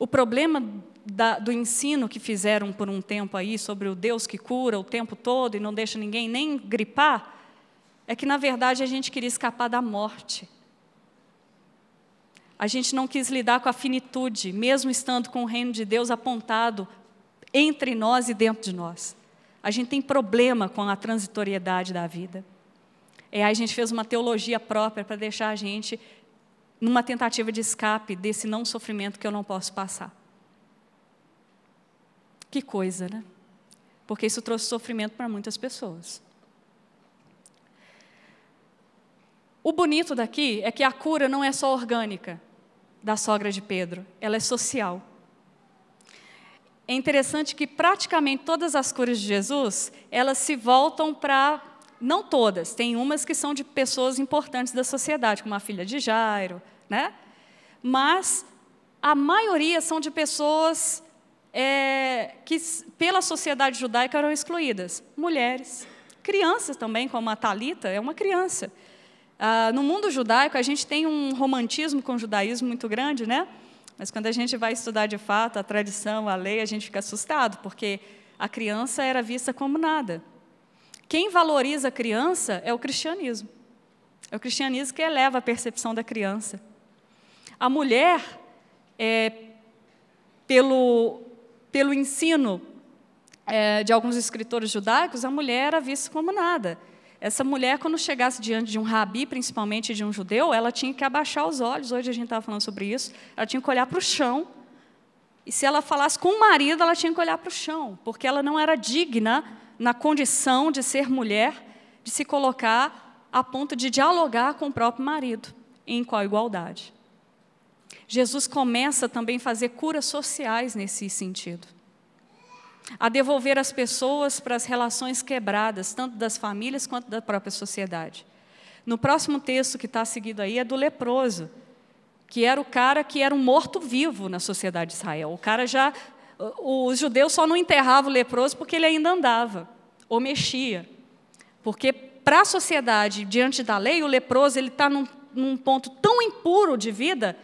O problema da, do ensino que fizeram por um tempo aí sobre o Deus que cura o tempo todo e não deixa ninguém nem gripar, é que na verdade a gente queria escapar da morte. a gente não quis lidar com a finitude, mesmo estando com o reino de Deus apontado entre nós e dentro de nós. A gente tem problema com a transitoriedade da vida. É, aí a gente fez uma teologia própria para deixar a gente numa tentativa de escape desse não sofrimento que eu não posso passar. Que coisa, né? Porque isso trouxe sofrimento para muitas pessoas. O bonito daqui é que a cura não é só orgânica da sogra de Pedro, ela é social. É interessante que praticamente todas as curas de Jesus, elas se voltam para não todas, tem umas que são de pessoas importantes da sociedade, como a filha de Jairo, né? Mas a maioria são de pessoas é, que, pela sociedade judaica, eram excluídas. Mulheres, crianças também, como a Talita é uma criança. Ah, no mundo judaico, a gente tem um romantismo com o judaísmo muito grande, né? Mas quando a gente vai estudar de fato a tradição, a lei, a gente fica assustado, porque a criança era vista como nada. Quem valoriza a criança é o cristianismo. É o cristianismo que eleva a percepção da criança. A mulher, é, pelo, pelo ensino é, de alguns escritores judaicos, a mulher era vista como nada. Essa mulher, quando chegasse diante de um rabi, principalmente de um judeu, ela tinha que abaixar os olhos. Hoje a gente estava falando sobre isso. Ela tinha que olhar para o chão. E se ela falasse com o marido, ela tinha que olhar para o chão, porque ela não era digna na condição de ser mulher, de se colocar a ponto de dialogar com o próprio marido, em qual igualdade. Jesus começa também a fazer curas sociais nesse sentido. A devolver as pessoas para as relações quebradas, tanto das famílias quanto da própria sociedade. No próximo texto que está seguido aí é do leproso, que era o cara que era um morto-vivo na sociedade de Israel. O cara já os judeus só não enterravam o leproso porque ele ainda andava ou mexia. Porque para a sociedade, diante da lei, o leproso ele está num, num ponto tão impuro de vida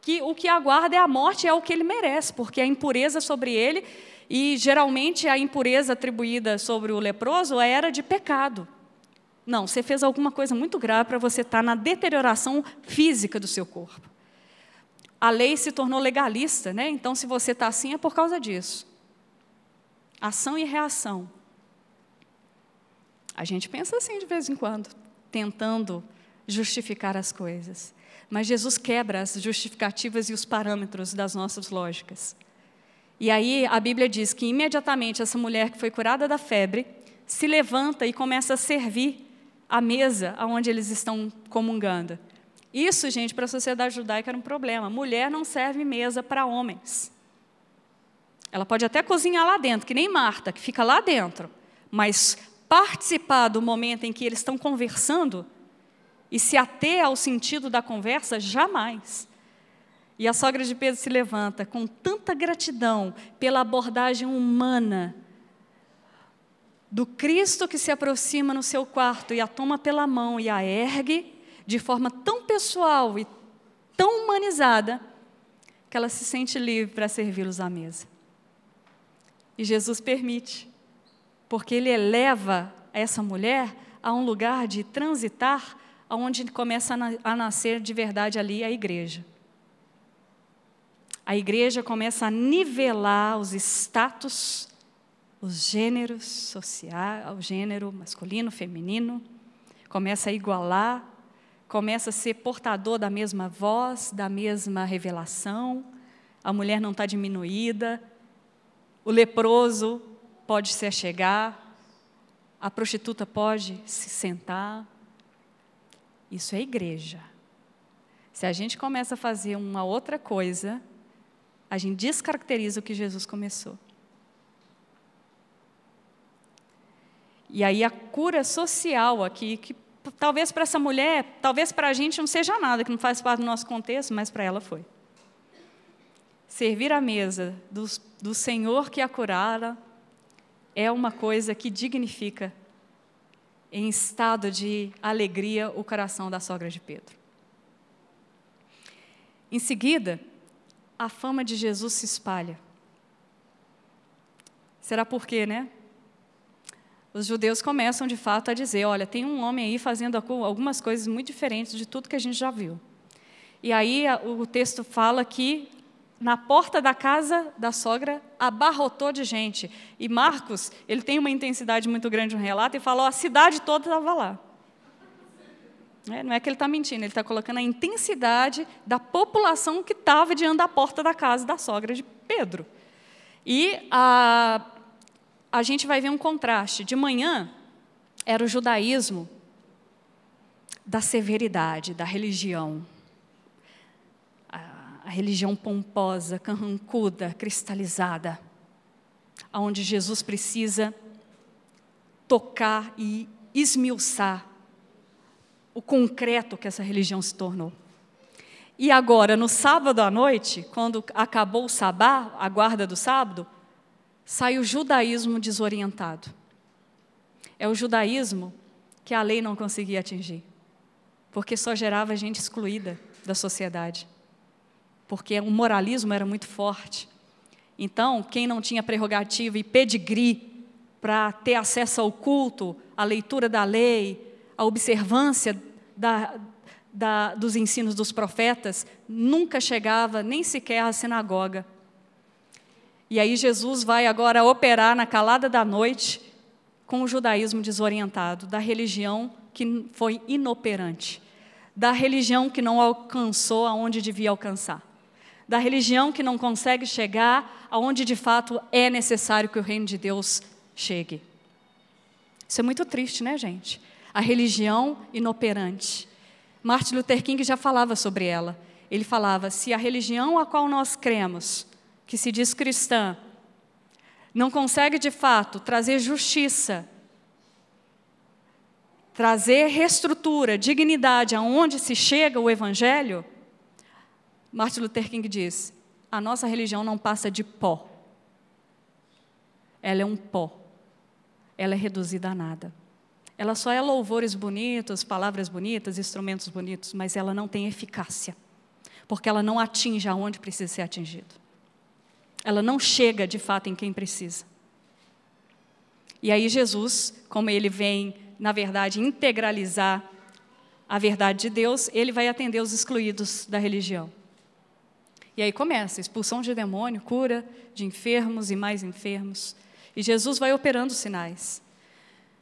que o que aguarda é a morte, é o que ele merece, porque a impureza sobre ele, e geralmente a impureza atribuída sobre o leproso era de pecado. Não, você fez alguma coisa muito grave para você estar na deterioração física do seu corpo a lei se tornou legalista, né? Então, se você está assim, é por causa disso. Ação e reação. A gente pensa assim de vez em quando, tentando justificar as coisas. Mas Jesus quebra as justificativas e os parâmetros das nossas lógicas. E aí a Bíblia diz que imediatamente essa mulher que foi curada da febre se levanta e começa a servir a mesa onde eles estão comungando. Isso, gente, para a sociedade judaica era um problema. Mulher não serve mesa para homens. Ela pode até cozinhar lá dentro, que nem Marta, que fica lá dentro. Mas participar do momento em que eles estão conversando e se ater ao sentido da conversa, jamais. E a sogra de Pedro se levanta com tanta gratidão pela abordagem humana do Cristo que se aproxima no seu quarto e a toma pela mão e a ergue de forma tão pessoal e tão humanizada que ela se sente livre para servi-los à mesa. E Jesus permite, porque ele eleva essa mulher a um lugar de transitar, onde começa a nascer de verdade ali a igreja. A igreja começa a nivelar os status, os gêneros sociais, o gênero masculino, feminino, começa a igualar começa a ser portador da mesma voz, da mesma revelação, a mulher não está diminuída, o leproso pode se achegar, a prostituta pode se sentar. Isso é igreja. Se a gente começa a fazer uma outra coisa, a gente descaracteriza o que Jesus começou. E aí a cura social aqui, que talvez para essa mulher, talvez para a gente não seja nada, que não faz parte do nosso contexto, mas para ela foi. Servir à mesa do, do Senhor que a curara é uma coisa que dignifica em estado de alegria o coração da sogra de Pedro. Em seguida, a fama de Jesus se espalha. Será por quê, né? os judeus começam de fato a dizer: olha, tem um homem aí fazendo algumas coisas muito diferentes de tudo que a gente já viu. E aí o texto fala que na porta da casa da sogra abarrotou de gente. E Marcos, ele tem uma intensidade muito grande no relato e falou: a cidade toda estava lá. É, não é que ele está mentindo, ele está colocando a intensidade da população que estava diante da porta da casa da sogra de Pedro. E a, a gente vai ver um contraste. De manhã, era o judaísmo da severidade, da religião a religião pomposa, carrancuda, cristalizada, aonde Jesus precisa tocar e esmiuçar o concreto que essa religião se tornou. E agora, no sábado à noite, quando acabou o sabá, a guarda do sábado, sai o judaísmo desorientado. É o judaísmo que a lei não conseguia atingir, porque só gerava gente excluída da sociedade porque o moralismo era muito forte. Então, quem não tinha prerrogativa e pedigree para ter acesso ao culto, à leitura da lei, à observância da, da, dos ensinos dos profetas, nunca chegava nem sequer à sinagoga. E aí Jesus vai agora operar na calada da noite com o judaísmo desorientado, da religião que foi inoperante, da religião que não alcançou aonde devia alcançar da religião que não consegue chegar aonde de fato é necessário que o reino de Deus chegue. Isso é muito triste, né, gente? A religião inoperante. Martin Luther King já falava sobre ela. Ele falava: se a religião a qual nós cremos, que se diz cristã, não consegue de fato trazer justiça, trazer reestrutura, dignidade aonde se chega o evangelho, Martin Luther King diz: a nossa religião não passa de pó. Ela é um pó. Ela é reduzida a nada. Ela só é louvores bonitos, palavras bonitas, instrumentos bonitos, mas ela não tem eficácia, porque ela não atinge aonde precisa ser atingido. Ela não chega de fato em quem precisa. E aí Jesus, como ele vem, na verdade, integralizar a verdade de Deus, ele vai atender os excluídos da religião. E aí começa, expulsão de demônio, cura de enfermos e mais enfermos. E Jesus vai operando sinais.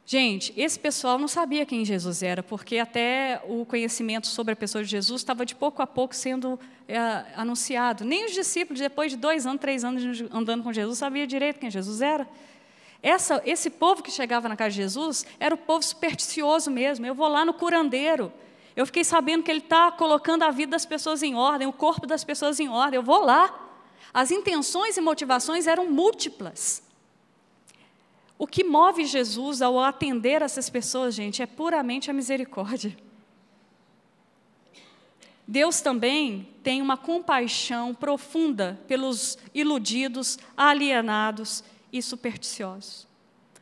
Gente, esse pessoal não sabia quem Jesus era, porque até o conhecimento sobre a pessoa de Jesus estava de pouco a pouco sendo é, anunciado. Nem os discípulos, depois de dois anos, três anos andando com Jesus, sabiam direito quem Jesus era. Essa, esse povo que chegava na casa de Jesus era o povo supersticioso mesmo. Eu vou lá no curandeiro, eu fiquei sabendo que ele está colocando a vida das pessoas em ordem, o corpo das pessoas em ordem. Eu vou lá. As intenções e motivações eram múltiplas. O que move Jesus ao atender essas pessoas, gente, é puramente a misericórdia. Deus também tem uma compaixão profunda pelos iludidos, alienados e supersticiosos,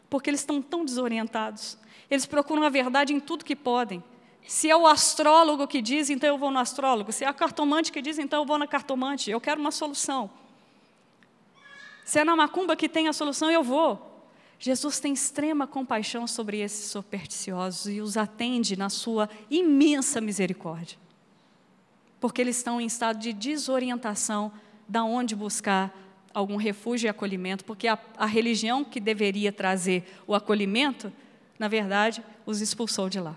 porque eles estão tão desorientados. Eles procuram a verdade em tudo que podem. Se é o astrólogo que diz, então eu vou no astrólogo. Se é a cartomante que diz, então eu vou na cartomante. Eu quero uma solução. Se é na macumba que tem a solução, eu vou. Jesus tem extrema compaixão sobre esses supersticiosos e os atende na sua imensa misericórdia. Porque eles estão em estado de desorientação da onde buscar algum refúgio e acolhimento, porque a, a religião que deveria trazer o acolhimento, na verdade, os expulsou de lá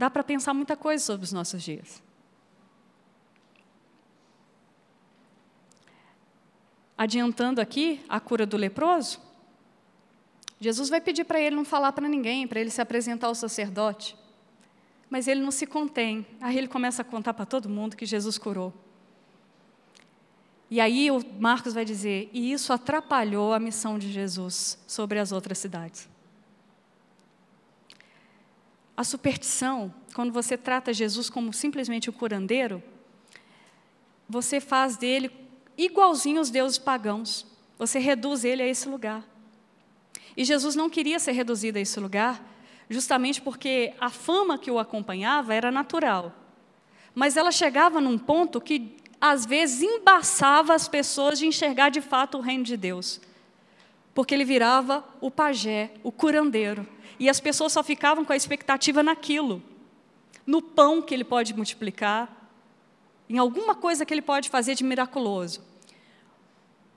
dá para pensar muita coisa sobre os nossos dias. Adiantando aqui a cura do leproso, Jesus vai pedir para ele não falar para ninguém, para ele se apresentar ao sacerdote. Mas ele não se contém. Aí ele começa a contar para todo mundo que Jesus curou. E aí o Marcos vai dizer: e isso atrapalhou a missão de Jesus sobre as outras cidades. A superstição, quando você trata Jesus como simplesmente o curandeiro, você faz dele igualzinho aos deuses pagãos. Você reduz ele a esse lugar. E Jesus não queria ser reduzido a esse lugar, justamente porque a fama que o acompanhava era natural. Mas ela chegava num ponto que, às vezes, embaçava as pessoas de enxergar de fato o reino de Deus. Porque ele virava o pajé, o curandeiro e as pessoas só ficavam com a expectativa naquilo. no pão que ele pode multiplicar, em alguma coisa que ele pode fazer de miraculoso.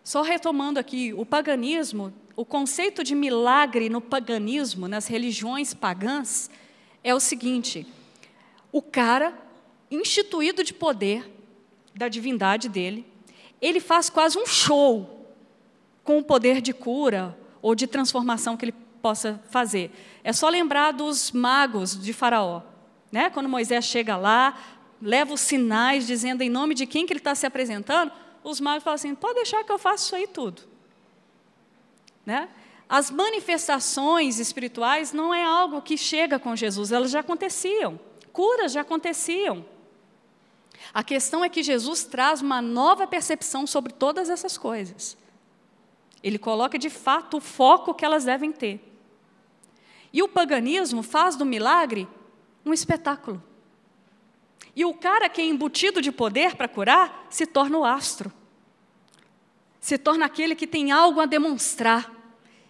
Só retomando aqui, o paganismo, o conceito de milagre no paganismo, nas religiões pagãs, é o seguinte: o cara, instituído de poder da divindade dele, ele faz quase um show com o poder de cura ou de transformação que ele possa fazer. É só lembrar dos magos de Faraó. Né? Quando Moisés chega lá, leva os sinais dizendo em nome de quem que ele está se apresentando, os magos falam assim: pode deixar que eu faça isso aí tudo. Né? As manifestações espirituais não é algo que chega com Jesus, elas já aconteciam. Curas já aconteciam. A questão é que Jesus traz uma nova percepção sobre todas essas coisas. Ele coloca de fato o foco que elas devem ter. E o paganismo faz do milagre um espetáculo. E o cara que é embutido de poder para curar se torna o astro. Se torna aquele que tem algo a demonstrar.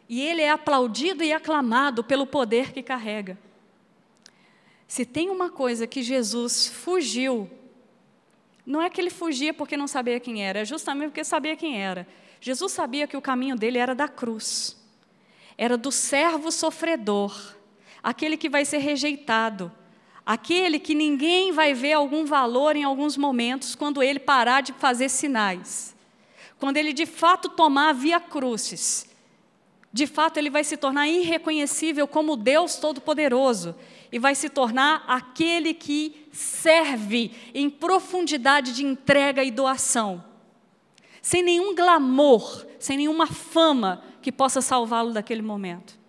E ele é aplaudido e aclamado pelo poder que carrega. Se tem uma coisa que Jesus fugiu, não é que ele fugia porque não sabia quem era, é justamente porque sabia quem era. Jesus sabia que o caminho dele era da cruz, era do servo sofredor, aquele que vai ser rejeitado, aquele que ninguém vai ver algum valor em alguns momentos quando ele parar de fazer sinais. Quando ele de fato tomar a via crucis, de fato ele vai se tornar irreconhecível como Deus Todo-Poderoso e vai se tornar aquele que serve em profundidade de entrega e doação, sem nenhum glamour, sem nenhuma fama que possa salvá-lo daquele momento.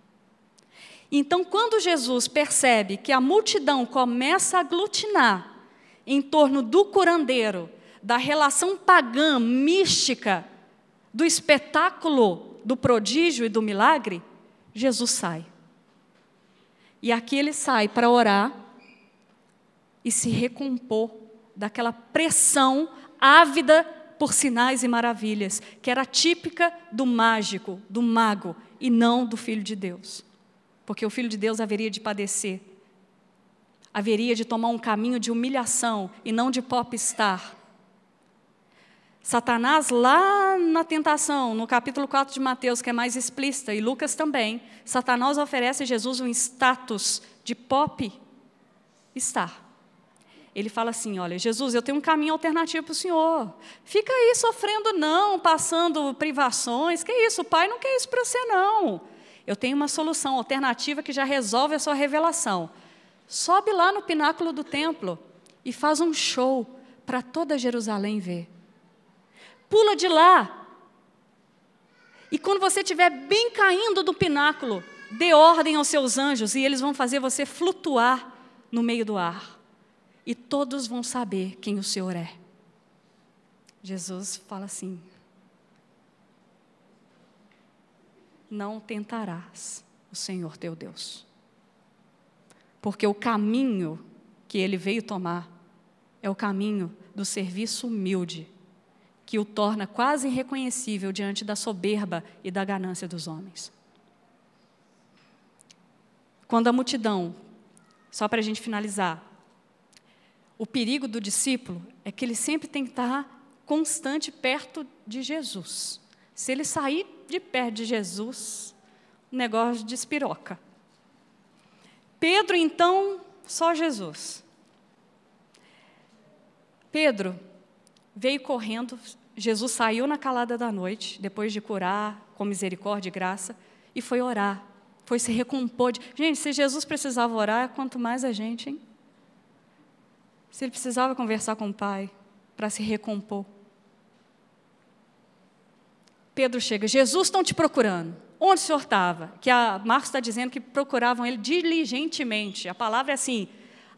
Então, quando Jesus percebe que a multidão começa a aglutinar em torno do curandeiro, da relação pagã, mística, do espetáculo do prodígio e do milagre, Jesus sai. E aqui ele sai para orar e se recompor daquela pressão ávida por sinais e maravilhas, que era típica do mágico, do mago, e não do filho de Deus porque o Filho de Deus haveria de padecer, haveria de tomar um caminho de humilhação e não de popstar. Satanás, lá na tentação, no capítulo 4 de Mateus, que é mais explícita, e Lucas também, Satanás oferece a Jesus um status de pop star. Ele fala assim: Olha, Jesus, eu tenho um caminho alternativo para o senhor. Fica aí sofrendo, não, passando privações. Que isso? O pai não quer isso para você, não. Eu tenho uma solução alternativa que já resolve a sua revelação. Sobe lá no pináculo do templo e faz um show para toda Jerusalém ver. Pula de lá. E quando você estiver bem caindo do pináculo, dê ordem aos seus anjos e eles vão fazer você flutuar no meio do ar. E todos vão saber quem o Senhor é. Jesus fala assim: não tentarás o Senhor teu Deus. Porque o caminho que ele veio tomar é o caminho do serviço humilde, que o torna quase irreconhecível diante da soberba e da ganância dos homens. Quando a multidão, só para a gente finalizar, o perigo do discípulo é que ele sempre tem que estar constante perto de Jesus. Se ele sair de perto de Jesus, o negócio despiroca. Pedro, então, só Jesus. Pedro veio correndo, Jesus saiu na calada da noite, depois de curar com misericórdia e graça, e foi orar, foi se recompor. De... Gente, se Jesus precisava orar, quanto mais a gente, hein? Se ele precisava conversar com o Pai para se recompor. Pedro chega, Jesus estão te procurando. Onde o senhor estava? Que a Marcos está dizendo que procuravam ele diligentemente. A palavra é assim,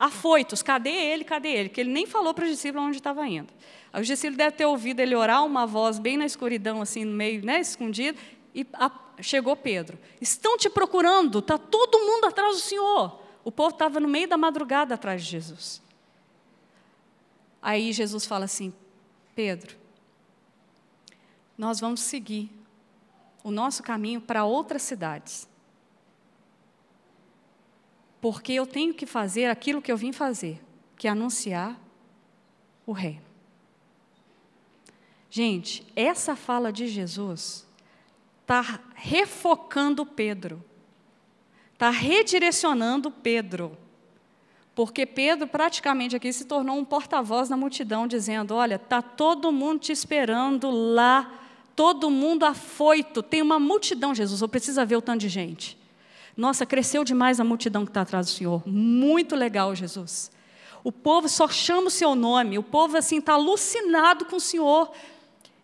afoitos, cadê ele, cadê ele? Que ele nem falou para os discípulos onde estava indo. Aí os discípulos devem ter ouvido ele orar uma voz bem na escuridão, assim, no meio, né, escondido, e a, chegou Pedro. Estão te procurando, está todo mundo atrás do Senhor. O povo estava no meio da madrugada atrás de Jesus. Aí Jesus fala assim, Pedro, nós vamos seguir o nosso caminho para outras cidades. Porque eu tenho que fazer aquilo que eu vim fazer. que anunciar o reino. Gente, essa fala de Jesus está refocando Pedro, está redirecionando Pedro. Porque Pedro praticamente aqui se tornou um porta-voz da multidão, dizendo: Olha, está todo mundo te esperando lá, todo mundo afoito, tem uma multidão, Jesus, eu preciso ver o tanto de gente. Nossa, cresceu demais a multidão que está atrás do Senhor. Muito legal, Jesus. O povo só chama o seu nome, o povo assim está alucinado com o Senhor.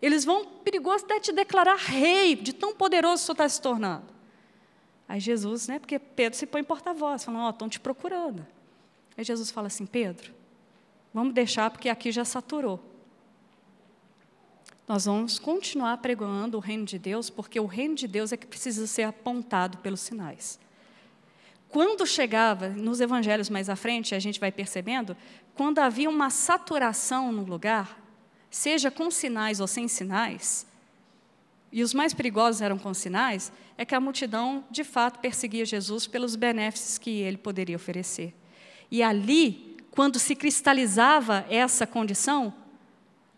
Eles vão perigoso até te declarar rei, de tão poderoso o senhor está se tornando. Aí Jesus, né, porque Pedro se põe em porta-voz, falando, ó, oh, estão te procurando. Aí Jesus fala assim, Pedro, vamos deixar porque aqui já saturou. Nós vamos continuar pregando o reino de Deus, porque o reino de Deus é que precisa ser apontado pelos sinais. Quando chegava, nos evangelhos mais à frente, a gente vai percebendo, quando havia uma saturação no lugar, seja com sinais ou sem sinais, e os mais perigosos eram com sinais, é que a multidão de fato perseguia Jesus pelos benefícios que ele poderia oferecer. E ali, quando se cristalizava essa condição,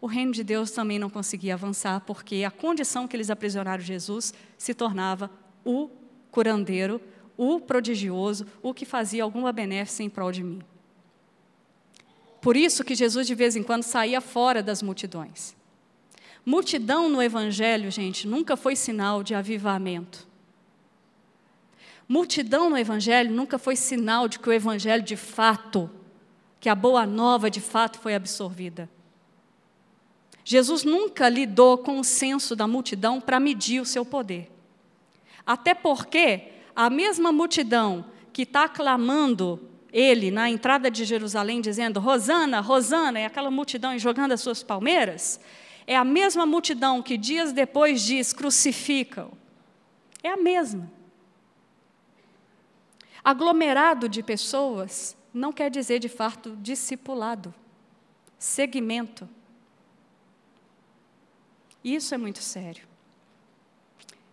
o reino de Deus também não conseguia avançar, porque a condição que eles aprisionaram Jesus se tornava o curandeiro, o prodigioso, o que fazia alguma benéfica em prol de mim. Por isso que Jesus de vez em quando saía fora das multidões. Multidão no evangelho, gente, nunca foi sinal de avivamento. Multidão no evangelho nunca foi sinal de que o evangelho de fato, que a boa nova de fato foi absorvida. Jesus nunca lidou com o senso da multidão para medir o seu poder. Até porque a mesma multidão que está clamando ele na entrada de Jerusalém dizendo: Rosana, Rosana, e aquela multidão jogando as suas palmeiras, é a mesma multidão que dias depois diz: crucificam. É a mesma. Aglomerado de pessoas não quer dizer de fato discipulado, segmento. Isso é muito sério.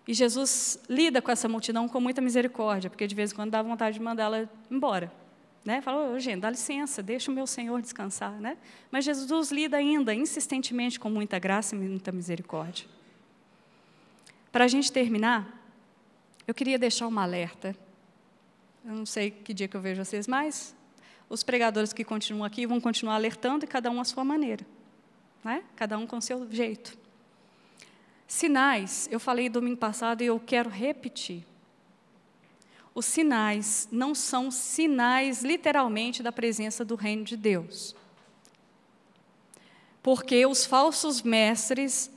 E Jesus lida com essa multidão com muita misericórdia, porque de vez em quando dá vontade de mandá-la embora. Né? Fala, gente, dá licença, deixa o meu Senhor descansar. Né? Mas Jesus lida ainda insistentemente com muita graça e muita misericórdia. Para a gente terminar, eu queria deixar uma alerta. Eu não sei que dia que eu vejo vocês mais. Os pregadores que continuam aqui vão continuar alertando e cada um à sua maneira. Né? Cada um com seu jeito. Sinais, eu falei domingo passado e eu quero repetir os sinais não são sinais literalmente da presença do reino de Deus. Porque os falsos mestres,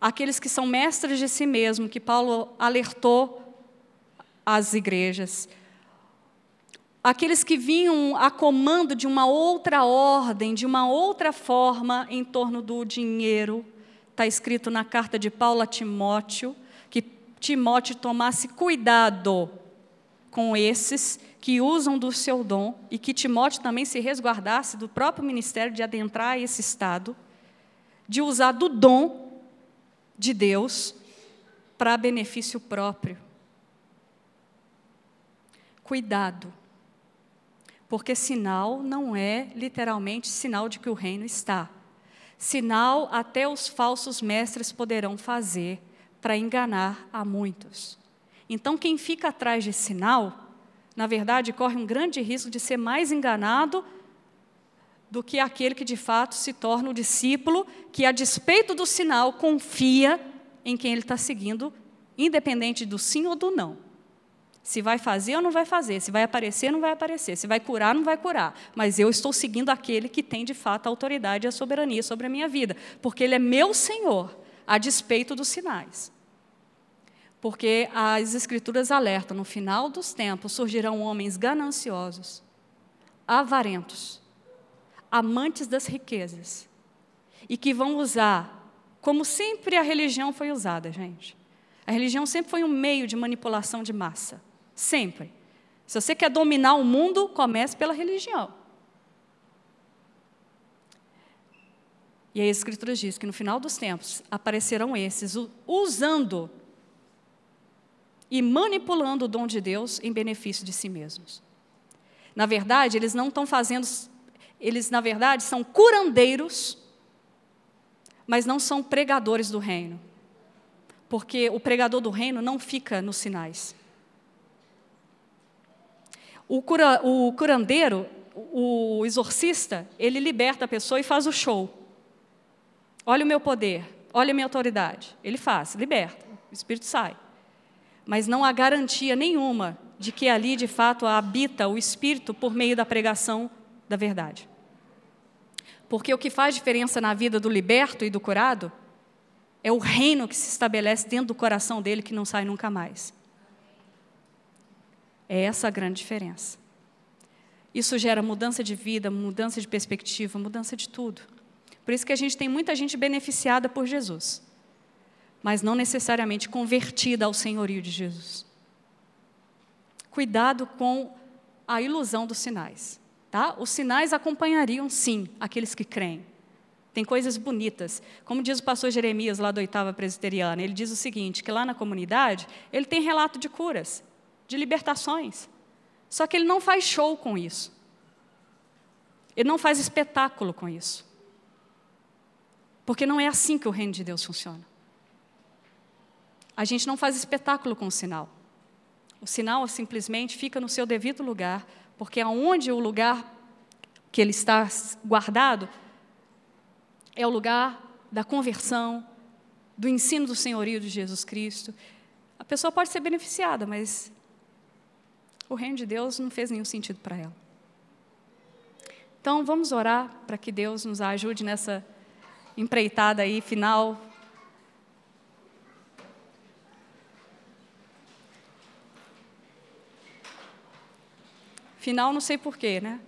aqueles que são mestres de si mesmo, que Paulo alertou às igrejas, aqueles que vinham a comando de uma outra ordem, de uma outra forma em torno do dinheiro, está escrito na carta de Paulo a Timóteo, que Timóteo tomasse cuidado com esses que usam do seu dom e que Timóteo também se resguardasse do próprio ministério de adentrar esse estado, de usar do dom de Deus para benefício próprio. Cuidado, porque sinal não é literalmente sinal de que o reino está. Sinal até os falsos mestres poderão fazer para enganar a muitos. Então, quem fica atrás de sinal, na verdade, corre um grande risco de ser mais enganado do que aquele que de fato se torna o discípulo, que a despeito do sinal confia em quem ele está seguindo, independente do sim ou do não. Se vai fazer ou não vai fazer, se vai aparecer ou não vai aparecer, se vai curar ou não vai curar. Mas eu estou seguindo aquele que tem de fato a autoridade e a soberania sobre a minha vida, porque ele é meu Senhor, a despeito dos sinais. Porque as Escrituras alertam: no final dos tempos surgirão homens gananciosos, avarentos, amantes das riquezas, e que vão usar, como sempre a religião foi usada, gente. A religião sempre foi um meio de manipulação de massa. Sempre. Se você quer dominar o mundo, comece pela religião. E a Escritura diz que no final dos tempos aparecerão esses usando e manipulando o dom de Deus em benefício de si mesmos. Na verdade, eles não estão fazendo eles na verdade são curandeiros, mas não são pregadores do reino. Porque o pregador do reino não fica nos sinais. O, cura, o curandeiro, o exorcista, ele liberta a pessoa e faz o show. Olha o meu poder, olha a minha autoridade. Ele faz, liberta, o espírito sai. Mas não há garantia nenhuma de que ali de fato habita o espírito por meio da pregação da verdade. Porque o que faz diferença na vida do liberto e do curado é o reino que se estabelece dentro do coração dele que não sai nunca mais. É essa a grande diferença. Isso gera mudança de vida, mudança de perspectiva, mudança de tudo. Por isso que a gente tem muita gente beneficiada por Jesus, mas não necessariamente convertida ao senhorio de Jesus. Cuidado com a ilusão dos sinais. Tá? Os sinais acompanhariam, sim, aqueles que creem. Tem coisas bonitas. Como diz o pastor Jeremias, lá da oitava presbiteriana, ele diz o seguinte: que lá na comunidade, ele tem relato de curas, de libertações. Só que ele não faz show com isso. Ele não faz espetáculo com isso. Porque não é assim que o reino de Deus funciona. A gente não faz espetáculo com o sinal. O sinal simplesmente fica no seu devido lugar, porque aonde o lugar que ele está guardado é o lugar da conversão, do ensino do senhorio de Jesus Cristo. A pessoa pode ser beneficiada, mas o reino de Deus não fez nenhum sentido para ela. Então, vamos orar para que Deus nos ajude nessa empreitada aí final Final, não sei porquê, né?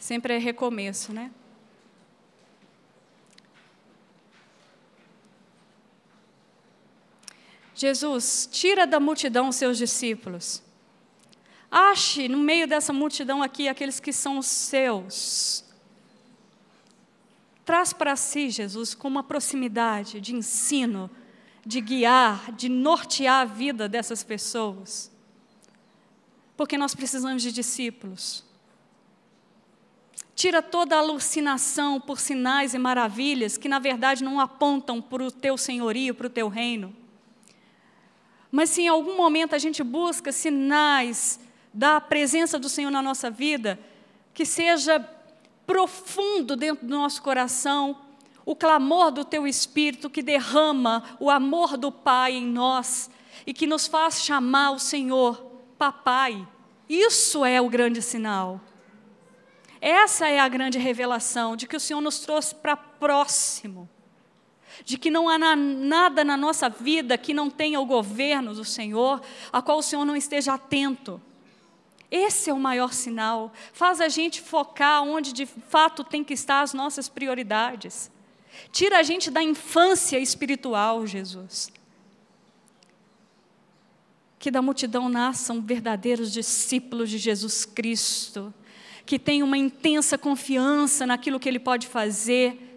Sempre é recomeço, né? Jesus, tira da multidão os seus discípulos. Ache no meio dessa multidão aqui aqueles que são os seus. Traz para si, Jesus, com uma proximidade de ensino, de guiar, de nortear a vida dessas pessoas porque nós precisamos de discípulos. Tira toda a alucinação por sinais e maravilhas que, na verdade, não apontam para o teu senhorio, para o teu reino. Mas se em algum momento a gente busca sinais da presença do Senhor na nossa vida, que seja profundo dentro do nosso coração, o clamor do teu espírito que derrama o amor do Pai em nós e que nos faz chamar o Senhor papai. Isso é o grande sinal. Essa é a grande revelação de que o Senhor nos trouxe para próximo. De que não há nada na nossa vida que não tenha o governo do Senhor, a qual o Senhor não esteja atento. Esse é o maior sinal. Faz a gente focar onde de fato tem que estar as nossas prioridades. Tira a gente da infância espiritual, Jesus que da multidão nasçam verdadeiros discípulos de Jesus Cristo, que tenham uma intensa confiança naquilo que Ele pode fazer.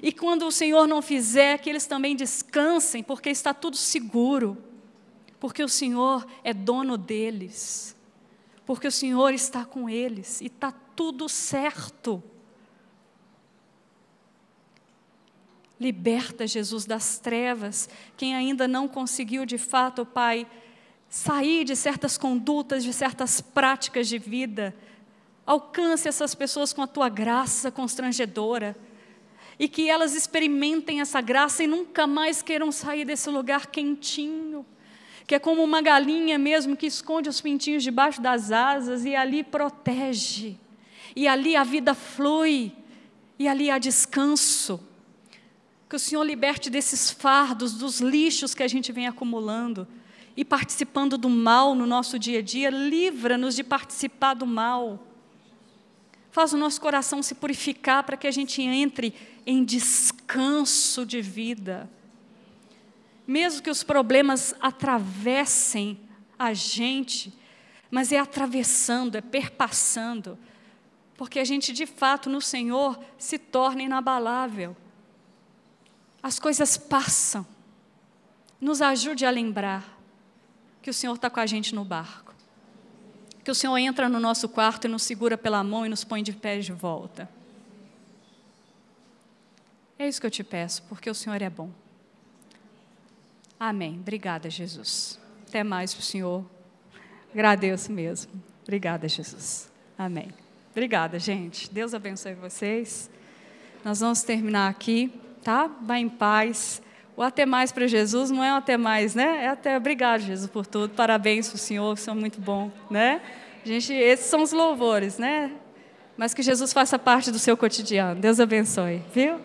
E quando o Senhor não fizer, que eles também descansem, porque está tudo seguro, porque o Senhor é dono deles, porque o Senhor está com eles e está tudo certo. Liberta Jesus das trevas, quem ainda não conseguiu de fato, Pai, sair de certas condutas, de certas práticas de vida. Alcance essas pessoas com a tua graça constrangedora. E que elas experimentem essa graça e nunca mais queiram sair desse lugar quentinho. Que é como uma galinha mesmo que esconde os pintinhos debaixo das asas e ali protege. E ali a vida flui. E ali há descanso. Que o Senhor liberte desses fardos, dos lixos que a gente vem acumulando e participando do mal no nosso dia a dia, livra-nos de participar do mal. Faz o nosso coração se purificar para que a gente entre em descanso de vida. Mesmo que os problemas atravessem a gente, mas é atravessando, é perpassando, porque a gente de fato no Senhor se torna inabalável. As coisas passam. Nos ajude a lembrar que o Senhor está com a gente no barco. Que o Senhor entra no nosso quarto e nos segura pela mão e nos põe de pé de volta. É isso que eu te peço, porque o Senhor é bom. Amém. Obrigada, Jesus. Até mais para o Senhor. Agradeço mesmo. Obrigada, Jesus. Amém. Obrigada, gente. Deus abençoe vocês. Nós vamos terminar aqui, tá? Vá em paz. O até mais para Jesus não é um até mais, né? É até obrigado, Jesus, por tudo. Parabéns para o Senhor, são muito bom, né? Gente, esses são os louvores, né? Mas que Jesus faça parte do seu cotidiano. Deus abençoe, viu?